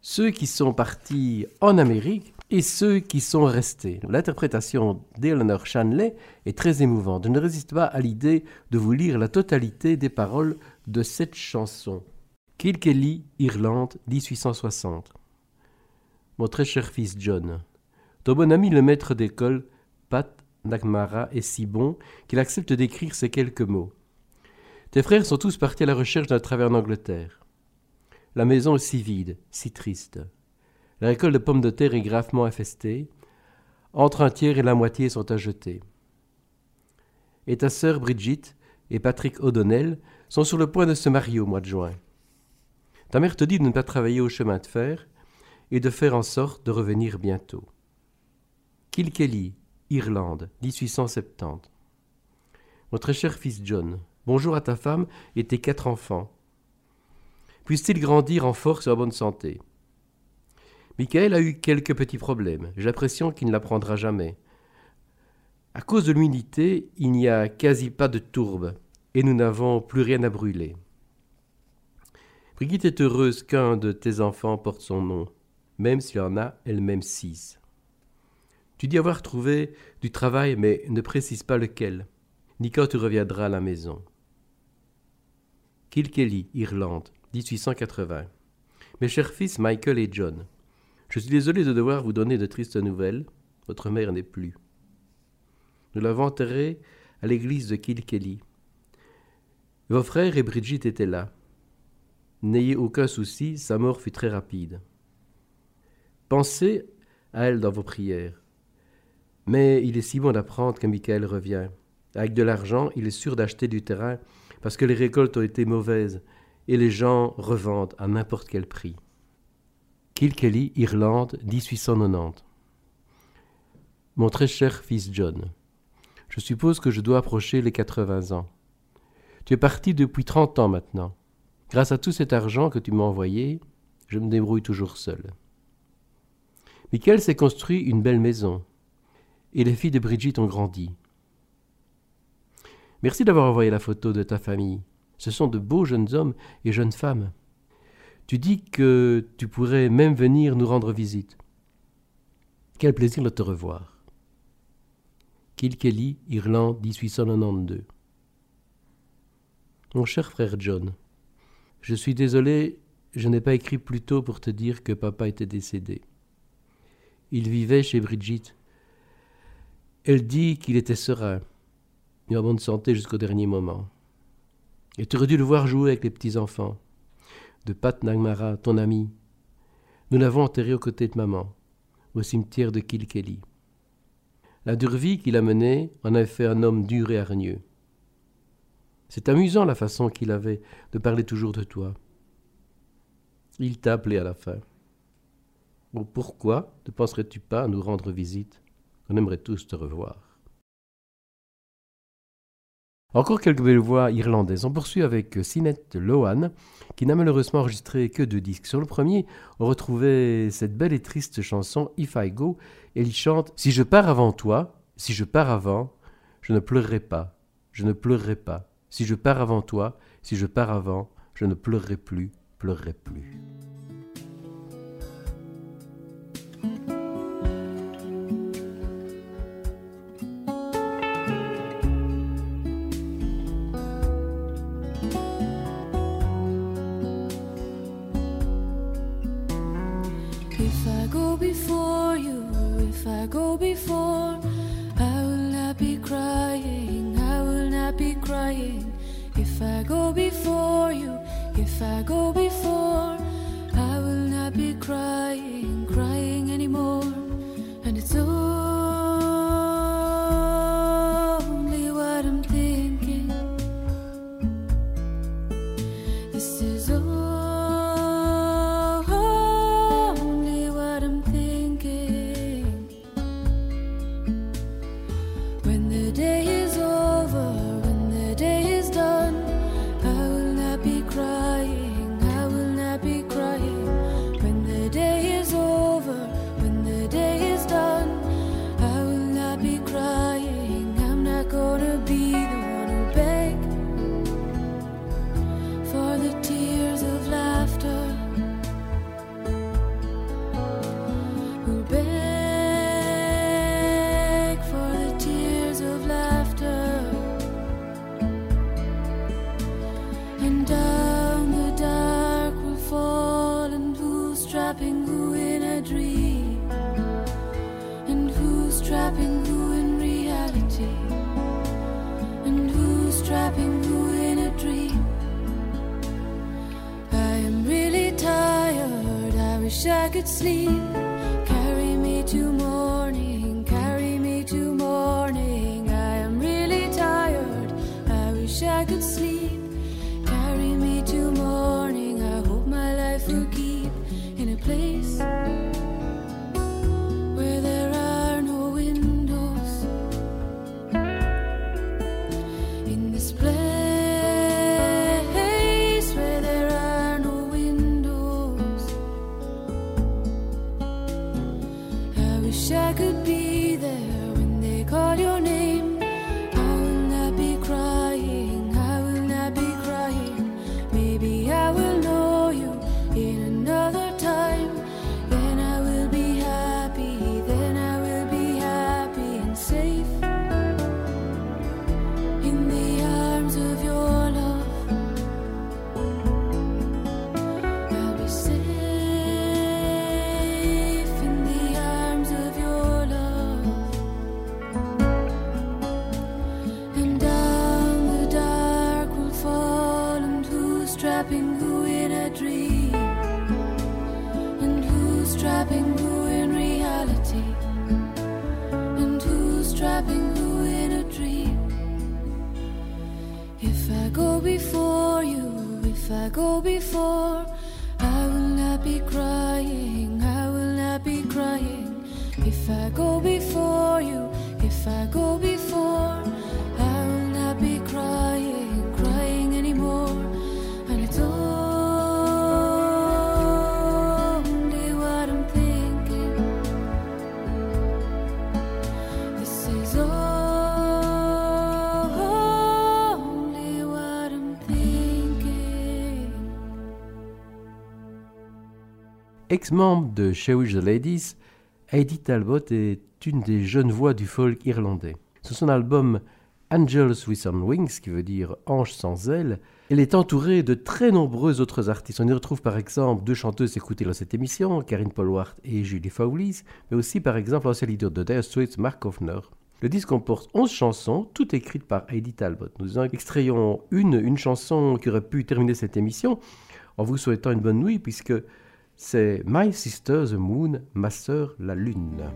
Ceux qui sont partis en Amérique et ceux qui sont restés. L'interprétation d'Eleanor Shanley est très émouvante. Je ne résiste pas à l'idée de vous lire la totalité des paroles de cette chanson. Kill Kelly, Irlande, 1860. Mon très cher fils John, ton bon ami le maître d'école, Pat Nagmara, est si bon qu'il accepte d'écrire ces quelques mots. Tes frères sont tous partis à la recherche d'un travail en Angleterre. La maison est si vide, si triste. La récolte de pommes de terre est gravement infestée. Entre un tiers et la moitié sont à jeter. Et ta sœur Brigitte et Patrick O'Donnell sont sur le point de se marier au mois de juin. Ta mère te dit de ne pas travailler au chemin de fer et de faire en sorte de revenir bientôt. Kilkelly, Irlande, 1870. Mon très cher fils John, bonjour à ta femme et tes quatre enfants. Puissent-ils grandir en force et en bonne santé? Michael a eu quelques petits problèmes. J'ai l'impression qu'il ne l'apprendra jamais. À cause de l'humidité, il n'y a quasi pas de tourbe et nous n'avons plus rien à brûler. Brigitte est heureuse qu'un de tes enfants porte son nom, même s'il en a elle-même six. Tu dis avoir trouvé du travail, mais ne précise pas lequel, ni quand tu reviendras à la maison. Kilkelly, Irlande, 1880. Mes chers fils Michael et John, je suis désolé de devoir vous donner de tristes nouvelles. Votre mère n'est plus. Nous l'avons enterrée à l'église de Kilkelly. Vos frères et Brigitte étaient là. N'ayez aucun souci, sa mort fut très rapide. Pensez à elle dans vos prières. Mais il est si bon d'apprendre que Michael revient. Avec de l'argent, il est sûr d'acheter du terrain parce que les récoltes ont été mauvaises et les gens revendent à n'importe quel prix. Kilkelly, Irlande, 1890. Mon très cher fils John, je suppose que je dois approcher les 80 ans. Tu es parti depuis 30 ans maintenant. Grâce à tout cet argent que tu m'as envoyé, je me débrouille toujours seul. Michael s'est construit une belle maison, et les filles de Brigitte ont grandi. Merci d'avoir envoyé la photo de ta famille. Ce sont de beaux jeunes hommes et jeunes femmes. Tu dis que tu pourrais même venir nous rendre visite. Quel plaisir de te revoir. Kilkelly, Irlande, 1892. Mon cher frère John, je suis désolé, je n'ai pas écrit plus tôt pour te dire que papa était décédé. Il vivait chez Brigitte. Elle dit qu'il était serein et en bonne santé jusqu'au dernier moment. Et tu aurais dû le voir jouer avec les petits-enfants. De Pat Nagmara, ton ami. Nous l'avons enterré aux côtés de maman, au cimetière de Kilkelly. La dure vie qu'il a menée en avait fait un homme dur et hargneux. C'est amusant la façon qu'il avait de parler toujours de toi. Il t'a appelé à la fin. Pourquoi ne penserais-tu pas à nous rendre visite? On aimerait tous te revoir. Encore quelques belles voix irlandaises. On poursuit avec Sinette Lohan, qui n'a malheureusement enregistré que deux disques. Sur le premier, on retrouvait cette belle et triste chanson If I Go, et il chante Si je pars avant toi, si je pars avant, je ne pleurerai pas, je ne pleurerai pas. Si je pars avant toi, si je pars avant, je ne pleurerai plus, pleurerai plus. before you. If I go before, I will not be crying. I will not be crying. If I go before you, if I go before, I will not be crying, crying anymore. could sleep. trapping who in a dream? And who's trapping who in reality? And who's trapping who in a dream? If I go before you, if I go before, I will not be crying, I will not be crying. If I go before you, if I go before. Ex-membre de Cherish the Ladies, Heidi Talbot est une des jeunes voix du folk irlandais. Sur son album Angels with Wings, qui veut dire Ange sans ailes, elle est entourée de très nombreux autres artistes. On y retrouve par exemple deux chanteuses écoutées dans cette émission, Karine Polwart et Julie Fowlis, mais aussi par exemple l'ancien leader de Dire Straits, Mark Hoffner. Le disque comporte 11 chansons, toutes écrites par Heidi Talbot. Nous en extrayons une, une chanson qui aurait pu terminer cette émission en vous souhaitant une bonne nuit, puisque c'est My Sister the Moon, ma sœur la lune.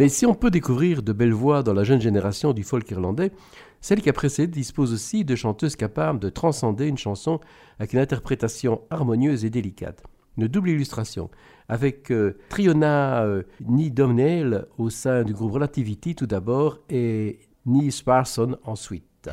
Mais si on peut découvrir de belles voix dans la jeune génération du folk irlandais, celle qui a précédé dispose aussi de chanteuses capables de transcender une chanson avec une interprétation harmonieuse et délicate. Une double illustration, avec euh, Triona euh, Ni Domnell au sein du groupe Relativity tout d'abord et Ni Sparson ensuite.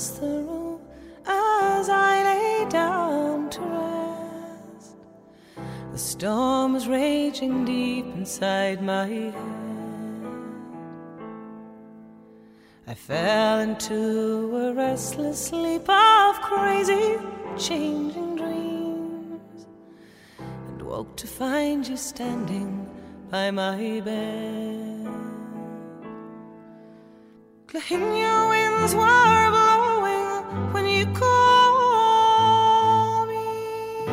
Across the room as I lay down to rest. The storm was raging deep inside my head. I fell into a restless sleep of crazy, changing dreams, and woke to find you standing by my bed. Clahinia winds were blowing when you called me.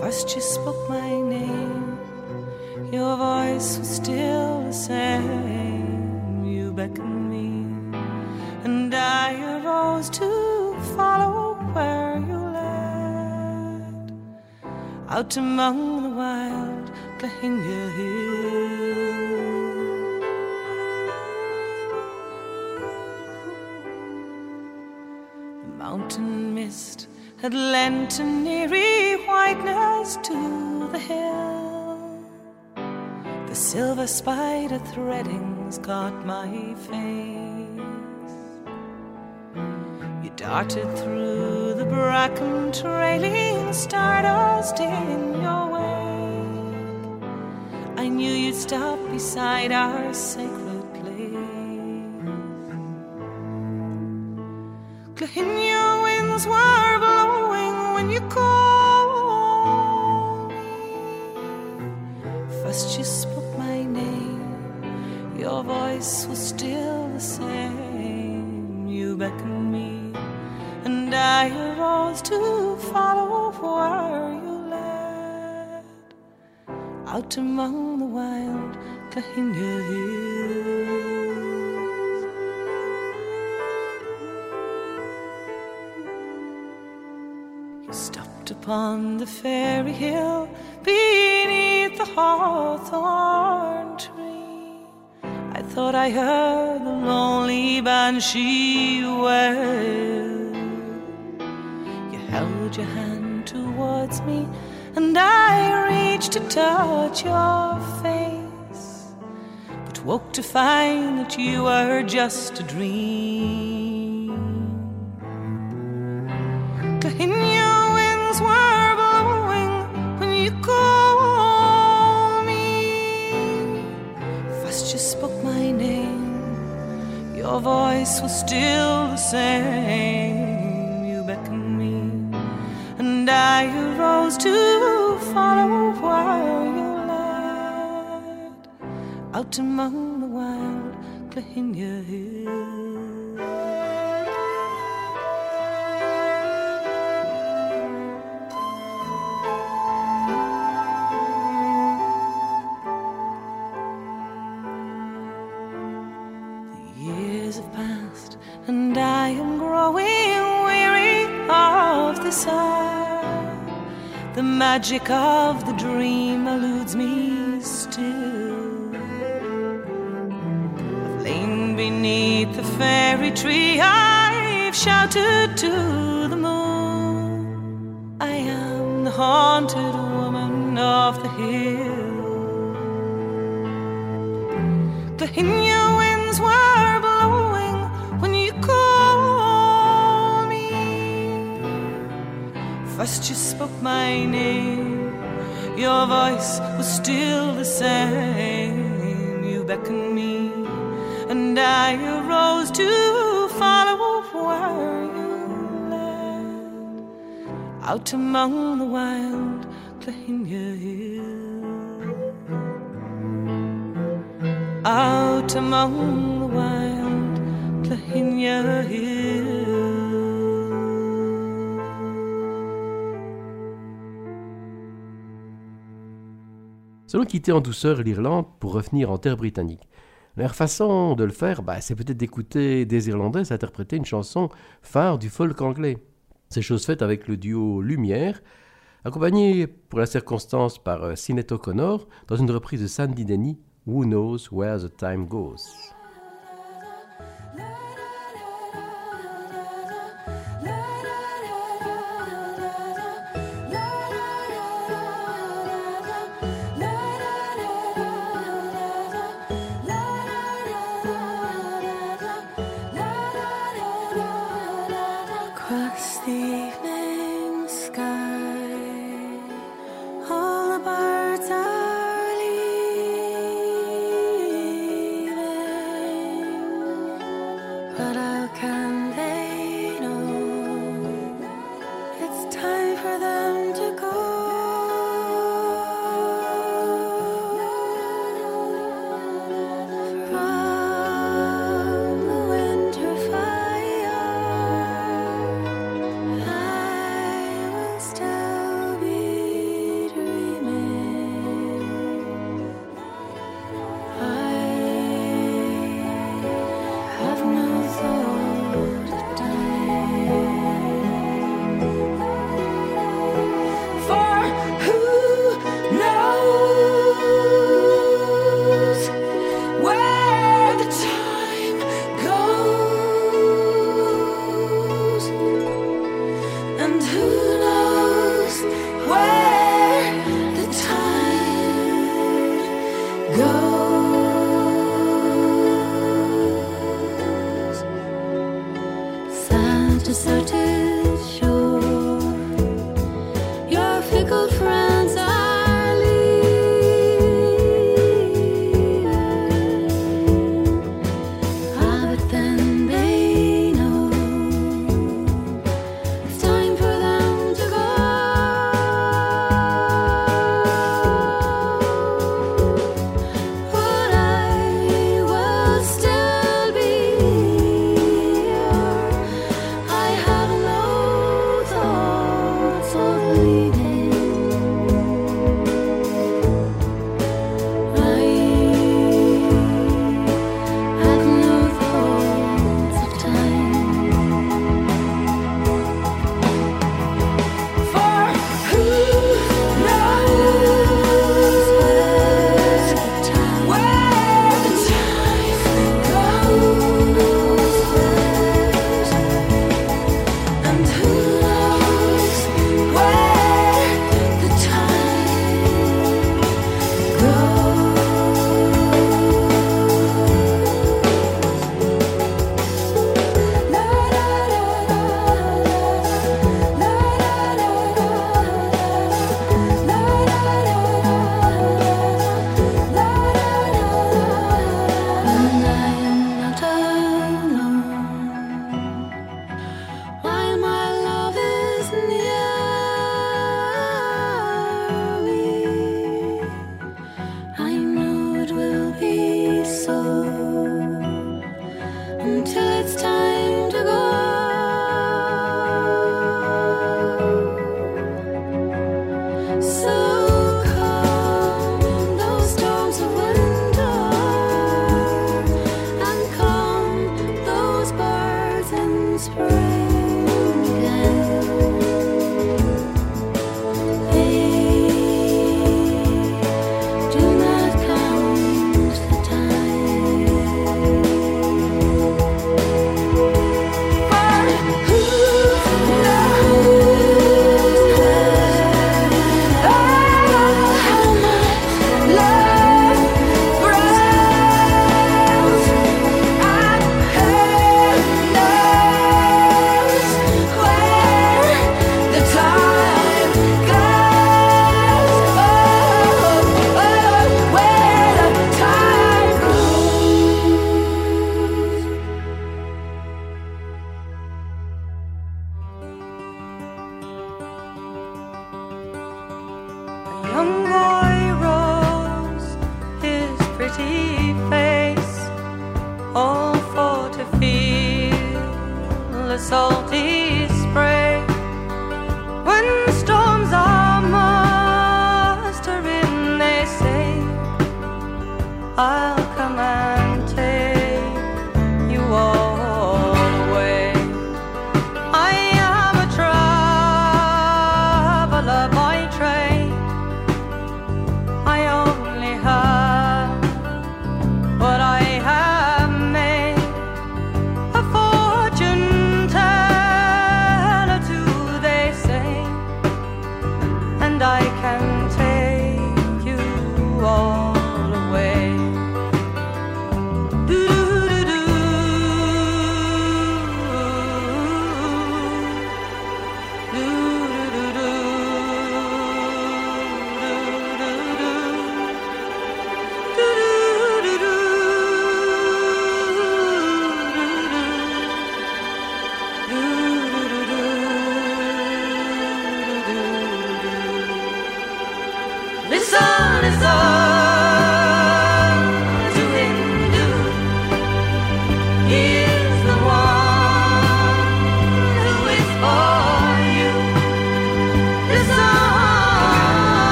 First you spoke my name, your voice was still the same. You beckoned me, and I arose to follow where you led, out among the wild Clahinia hills. Mountain mist had lent an eerie whiteness to the hill. The silver spider threadings caught my face. You darted through the bracken, trailing stardust in your wake. I knew you'd stop beside our sacred place. Clahinia winds were blowing when you called me. First you spoke my name, your voice was still the same. You beckoned me, and I arose to follow where you led, out among the wild Clahinia hills. Upon the fairy hill beneath the hawthorn tree. I thought I heard the lonely banshee wail. You held your hand towards me, and I reached to touch your face, but woke to find that you were just a dream. Was still the same. You beckoned me, and I arose to follow where you led, out among the wild Clahinia hills. Magic of the dream eludes me still. I've lain beneath the fairy tree, I've shouted to out among the wild out among the wild allons quitter en douceur l'Irlande pour revenir en terre britannique. Leur façon de le faire, bah, c'est peut-être d'écouter des Irlandais interpréter une chanson phare du folk anglais. C'est chose faite avec le duo Lumière, accompagné pour la circonstance par euh, Sinead O'Connor dans une reprise de Sandy Denny, Who Knows Where the Time Goes.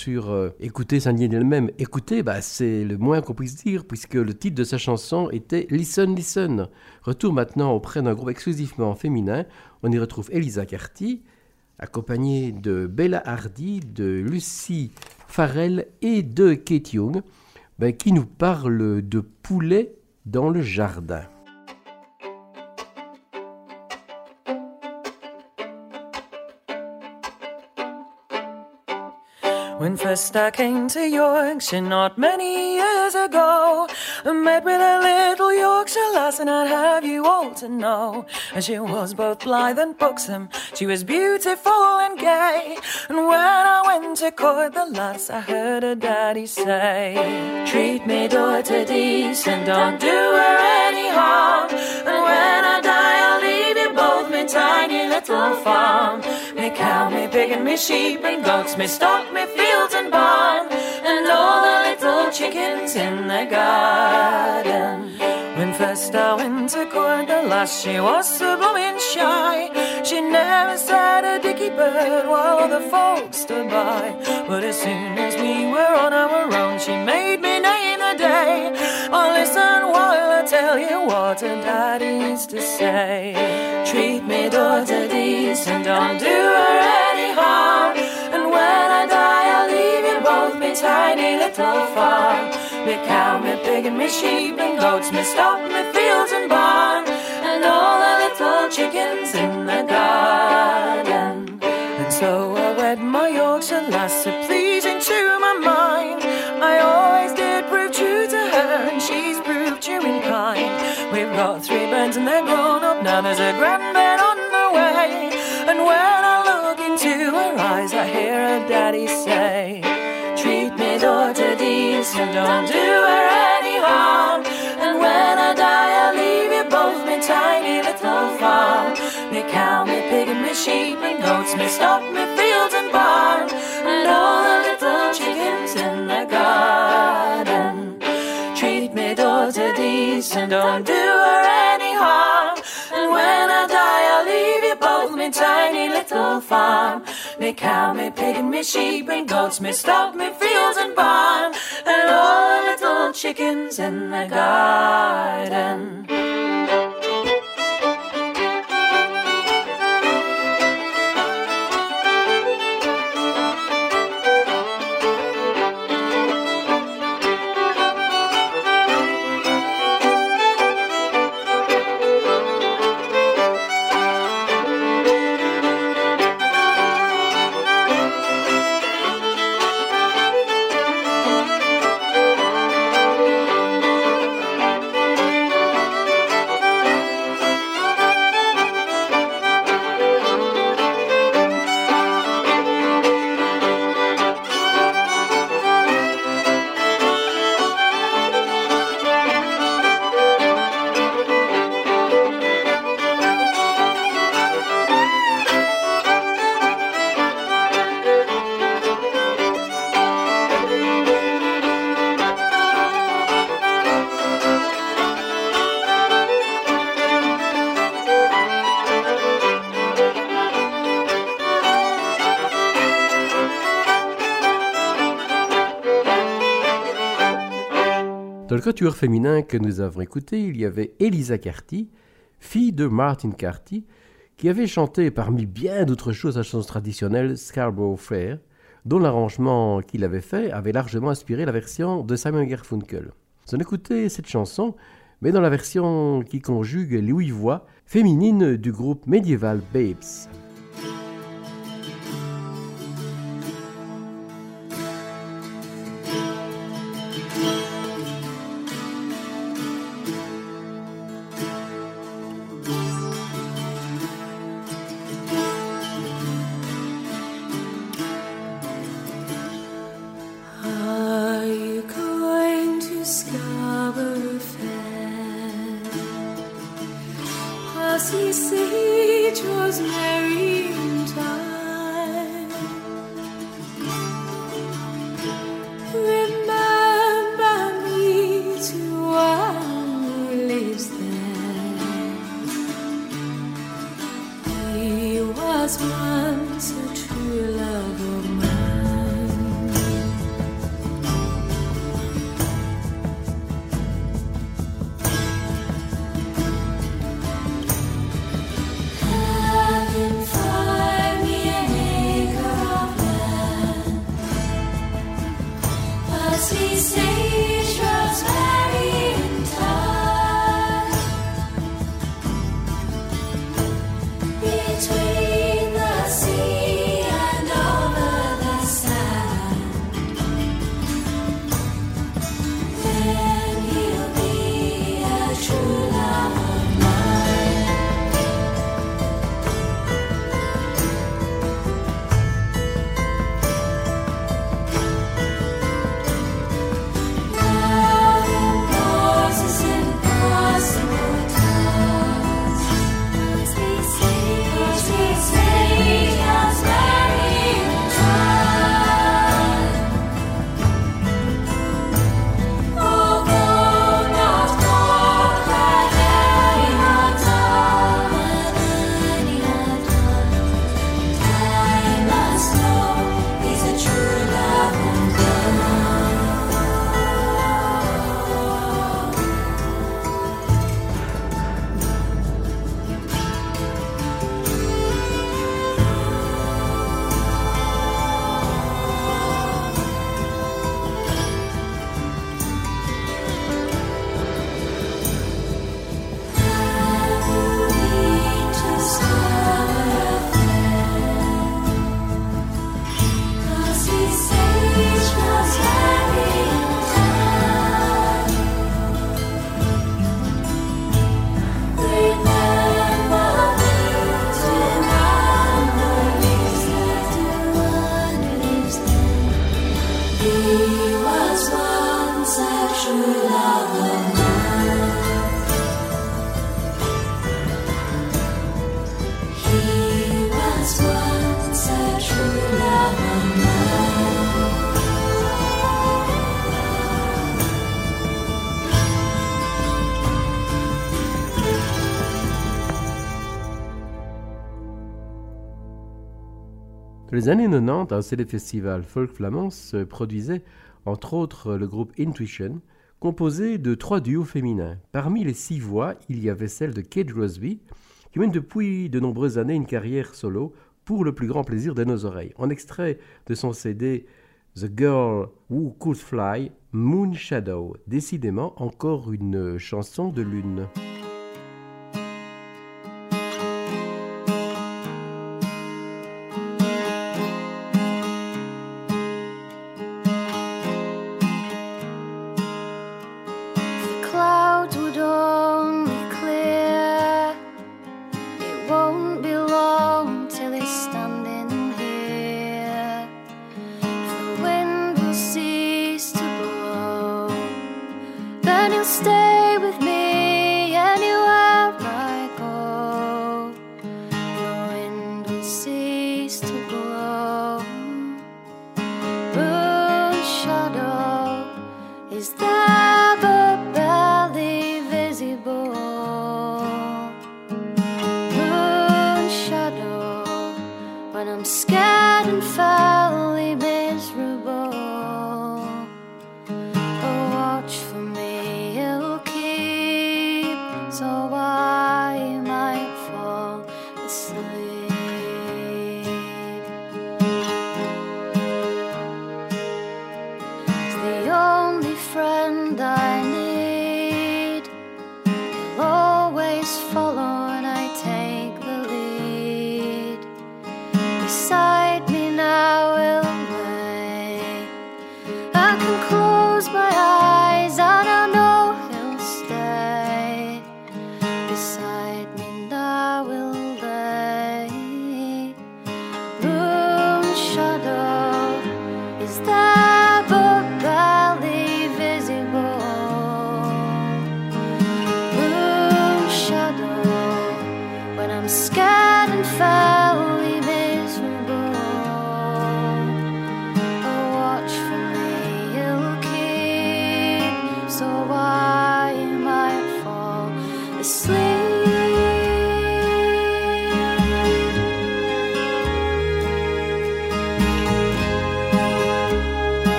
Sûr euh, écouté Sandy elle-même. Écouter, bah, c'est le moins qu'on puisse dire, puisque le titre de sa chanson était Listen, Listen. Retour maintenant auprès d'un groupe exclusivement féminin. On y retrouve Elisa Carty, accompagnée de Bella Hardy, de Lucie Farrell et de Kate Young, ben, qui nous parle de poulets dans le jardin. When first I came to Yorkshire not many years ago, I met with a little Yorkshire lass, and I'd have you all to know. And she was both blithe and buxom, she was beautiful and gay. And when I went to court the lass, I heard her daddy say, Treat me daughter decent, don't do her any harm. And when I die, I'll leave you both me tiny little farm. Me cow, me pig, and me sheep and goats, me stock, me and barn, and all the little chickens in the garden. When first to court, the lass she was so bloomin' shy. She never said a dicky bird while the folks stood by. But as soon as we were on our own, she made me name the day. Oh, listen while I tell you what her daddy used to say. Treat me daughter decent, don't do her any harm. And when I die, tiny little farm. Me cow, me pig, and me sheep and goats, me stock, me fields and barn, and all the little chickens in the garden. And so I wed my Yorkshire lass, so pleasing to my mind. I always did prove true to her, and she's proved true in kind. We've got three bairns and they're grown up now. There's a grandbairn on the way, and when I look into her eyes, I hear her daddy say, decent, don't do her any harm. And when I die, I'll leave you both me tiny little farm. Me cow, me pig, and me sheep and goats, me stock, me fields and barn, and all the little chickens in the garden. Treat me daughter decent, don't do her any tiny little farm. Me cow, me pig, and me sheep and goats, me stock, me fields and barn, and all the little chickens in the garden. Le quatuor féminin que nous avons écouté, il y avait Elisa Carty, fille de Martin Carty, qui avait chanté parmi bien d'autres choses la chanson traditionnelle Scarborough Fair, dont l'arrangement qu'il avait fait avait largement inspiré la version de Simon Garfunkel. En écoutez cette chanson, mais dans la version qui conjugue les huit voix féminines du groupe Medieval Babes. Les années 90, un célèbre festival folk flamand se produisait, entre autres le groupe Intuition, composé de trois duos féminins. Parmi les six voix, il y avait celle de Kate Crosby, qui mène depuis de nombreuses années une carrière solo pour le plus grand plaisir de nos oreilles. En extrait de son CD The Girl Who Could Fly, Moon Shadow, décidément encore une chanson de lune.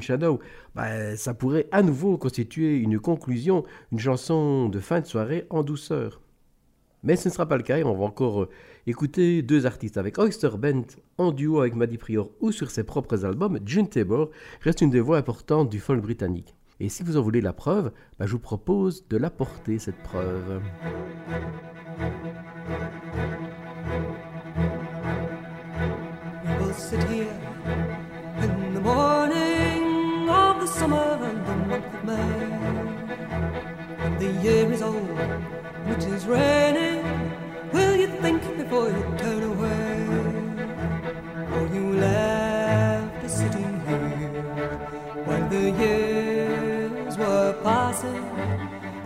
Shadow, bah, ça pourrait à nouveau constituer une conclusion, une chanson de fin de soirée en douceur. Mais ce ne sera pas le cas et on va encore euh, écouter deux artistes avec Oyster Bent en duo avec Maddie Prior ou sur ses propres albums. June Tabor reste une des voix importantes du folk britannique. Et si vous en voulez la preuve, bah, je vous propose de l'apporter cette preuve. Of the summer and the month of May. When the year is old it is raining, will you think before you turn away? Or you left sitting here while the years were passing,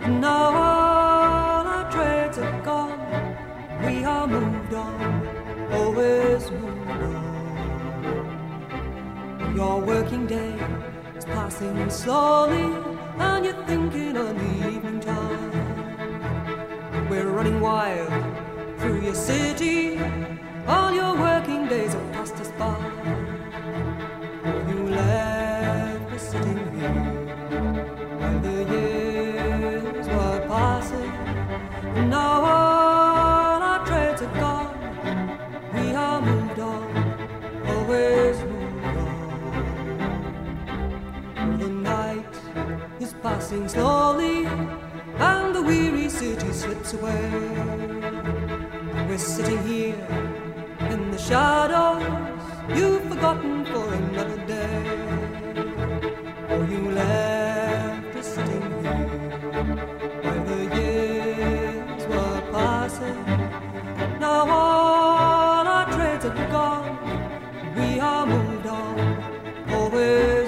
and now all our trades are gone. We are moved on, always moved on. Your working day passing slowly, and you're thinking on the evening time. We're running wild through your city, all your working days have passed us by. You left passing slowly, and the weary city slips away. We're sitting here in the shadows, you've forgotten for another day. Oh, you left us sitting here while the years were passing. Now all our trades are gone, we are moved on, always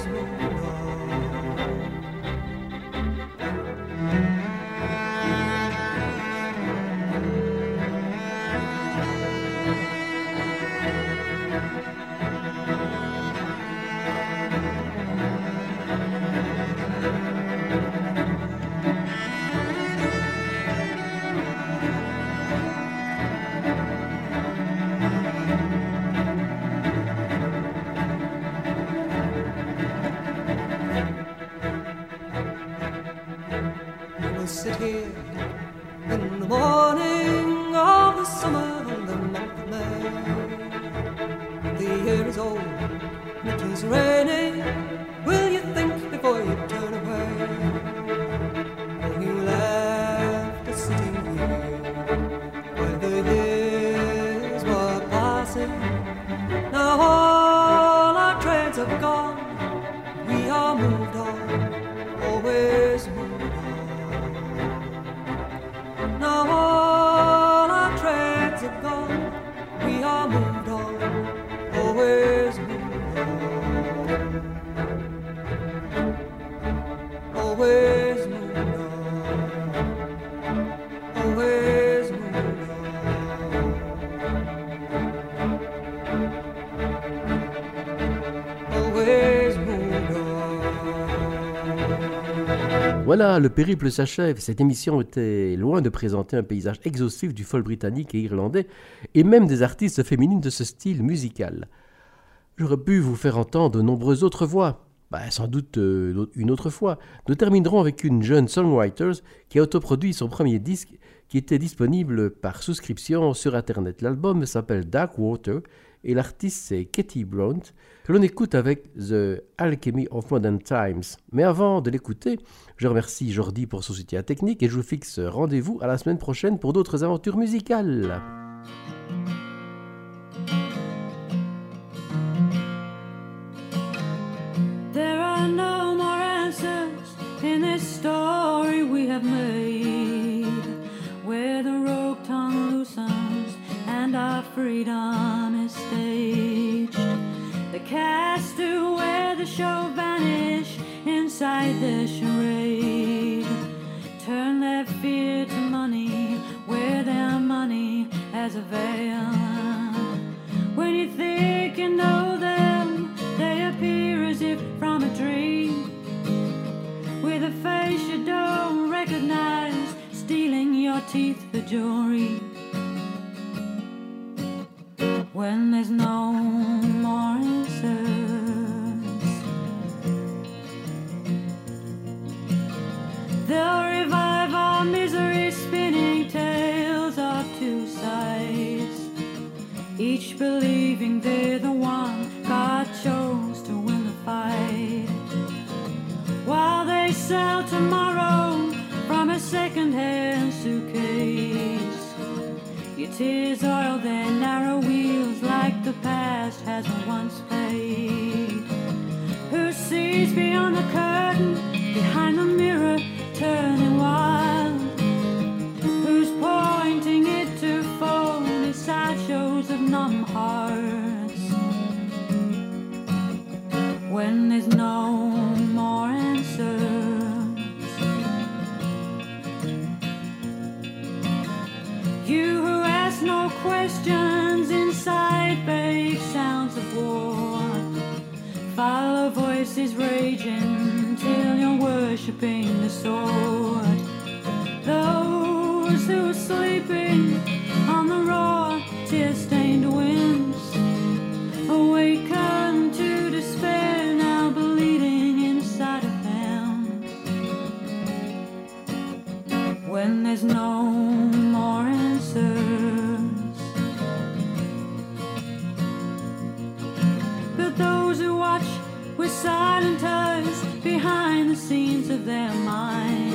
Voilà, le périple s'achève. Cette émission était loin de présenter un paysage exhaustif du folk britannique et irlandais, et même des artistes féminines de ce style musical. J'aurais pu vous faire entendre de nombreuses autres voix. Bah, sans doute euh, une autre fois. Nous terminerons avec une jeune songwriter qui a autoproduit son premier disque qui était disponible par souscription sur Internet. L'album s'appelle Dark Water et l'artiste c'est Katie Brownt que l'on écoute avec The Alchemy of Modern Times. Mais avant de l'écouter, je remercie Jordi pour son soutien technique et je vous fixe rendez-vous à la semaine prochaine pour d'autres aventures musicales. And our freedom is staged. The cast to where the show vanish inside the charade. Turn their fear to money, wear their money as a veil. When you think you know them, they appear as if from a dream. With a face you don't recognize, stealing your teeth for jewelry when there's no more answers. They'll revive our misery, spinning tales of two sides, each believing they're the one God chose to win the fight. While they sell tomorrow from a second-hand suitcase. Your tears oil their narrow wheels like the past hasn't once paid. Who sees beyond the curtain, behind the mirror, turning wild? Who's pointing it to phony sideshows of numb hearts? When there's no questions inside vague sounds of war. Follow voices raging till you're worshipping the sword. Those who are sleeping on the raw, tear stained winds awaken to despair now bleeding inside of them. When there's no silent eyes behind the scenes of their minds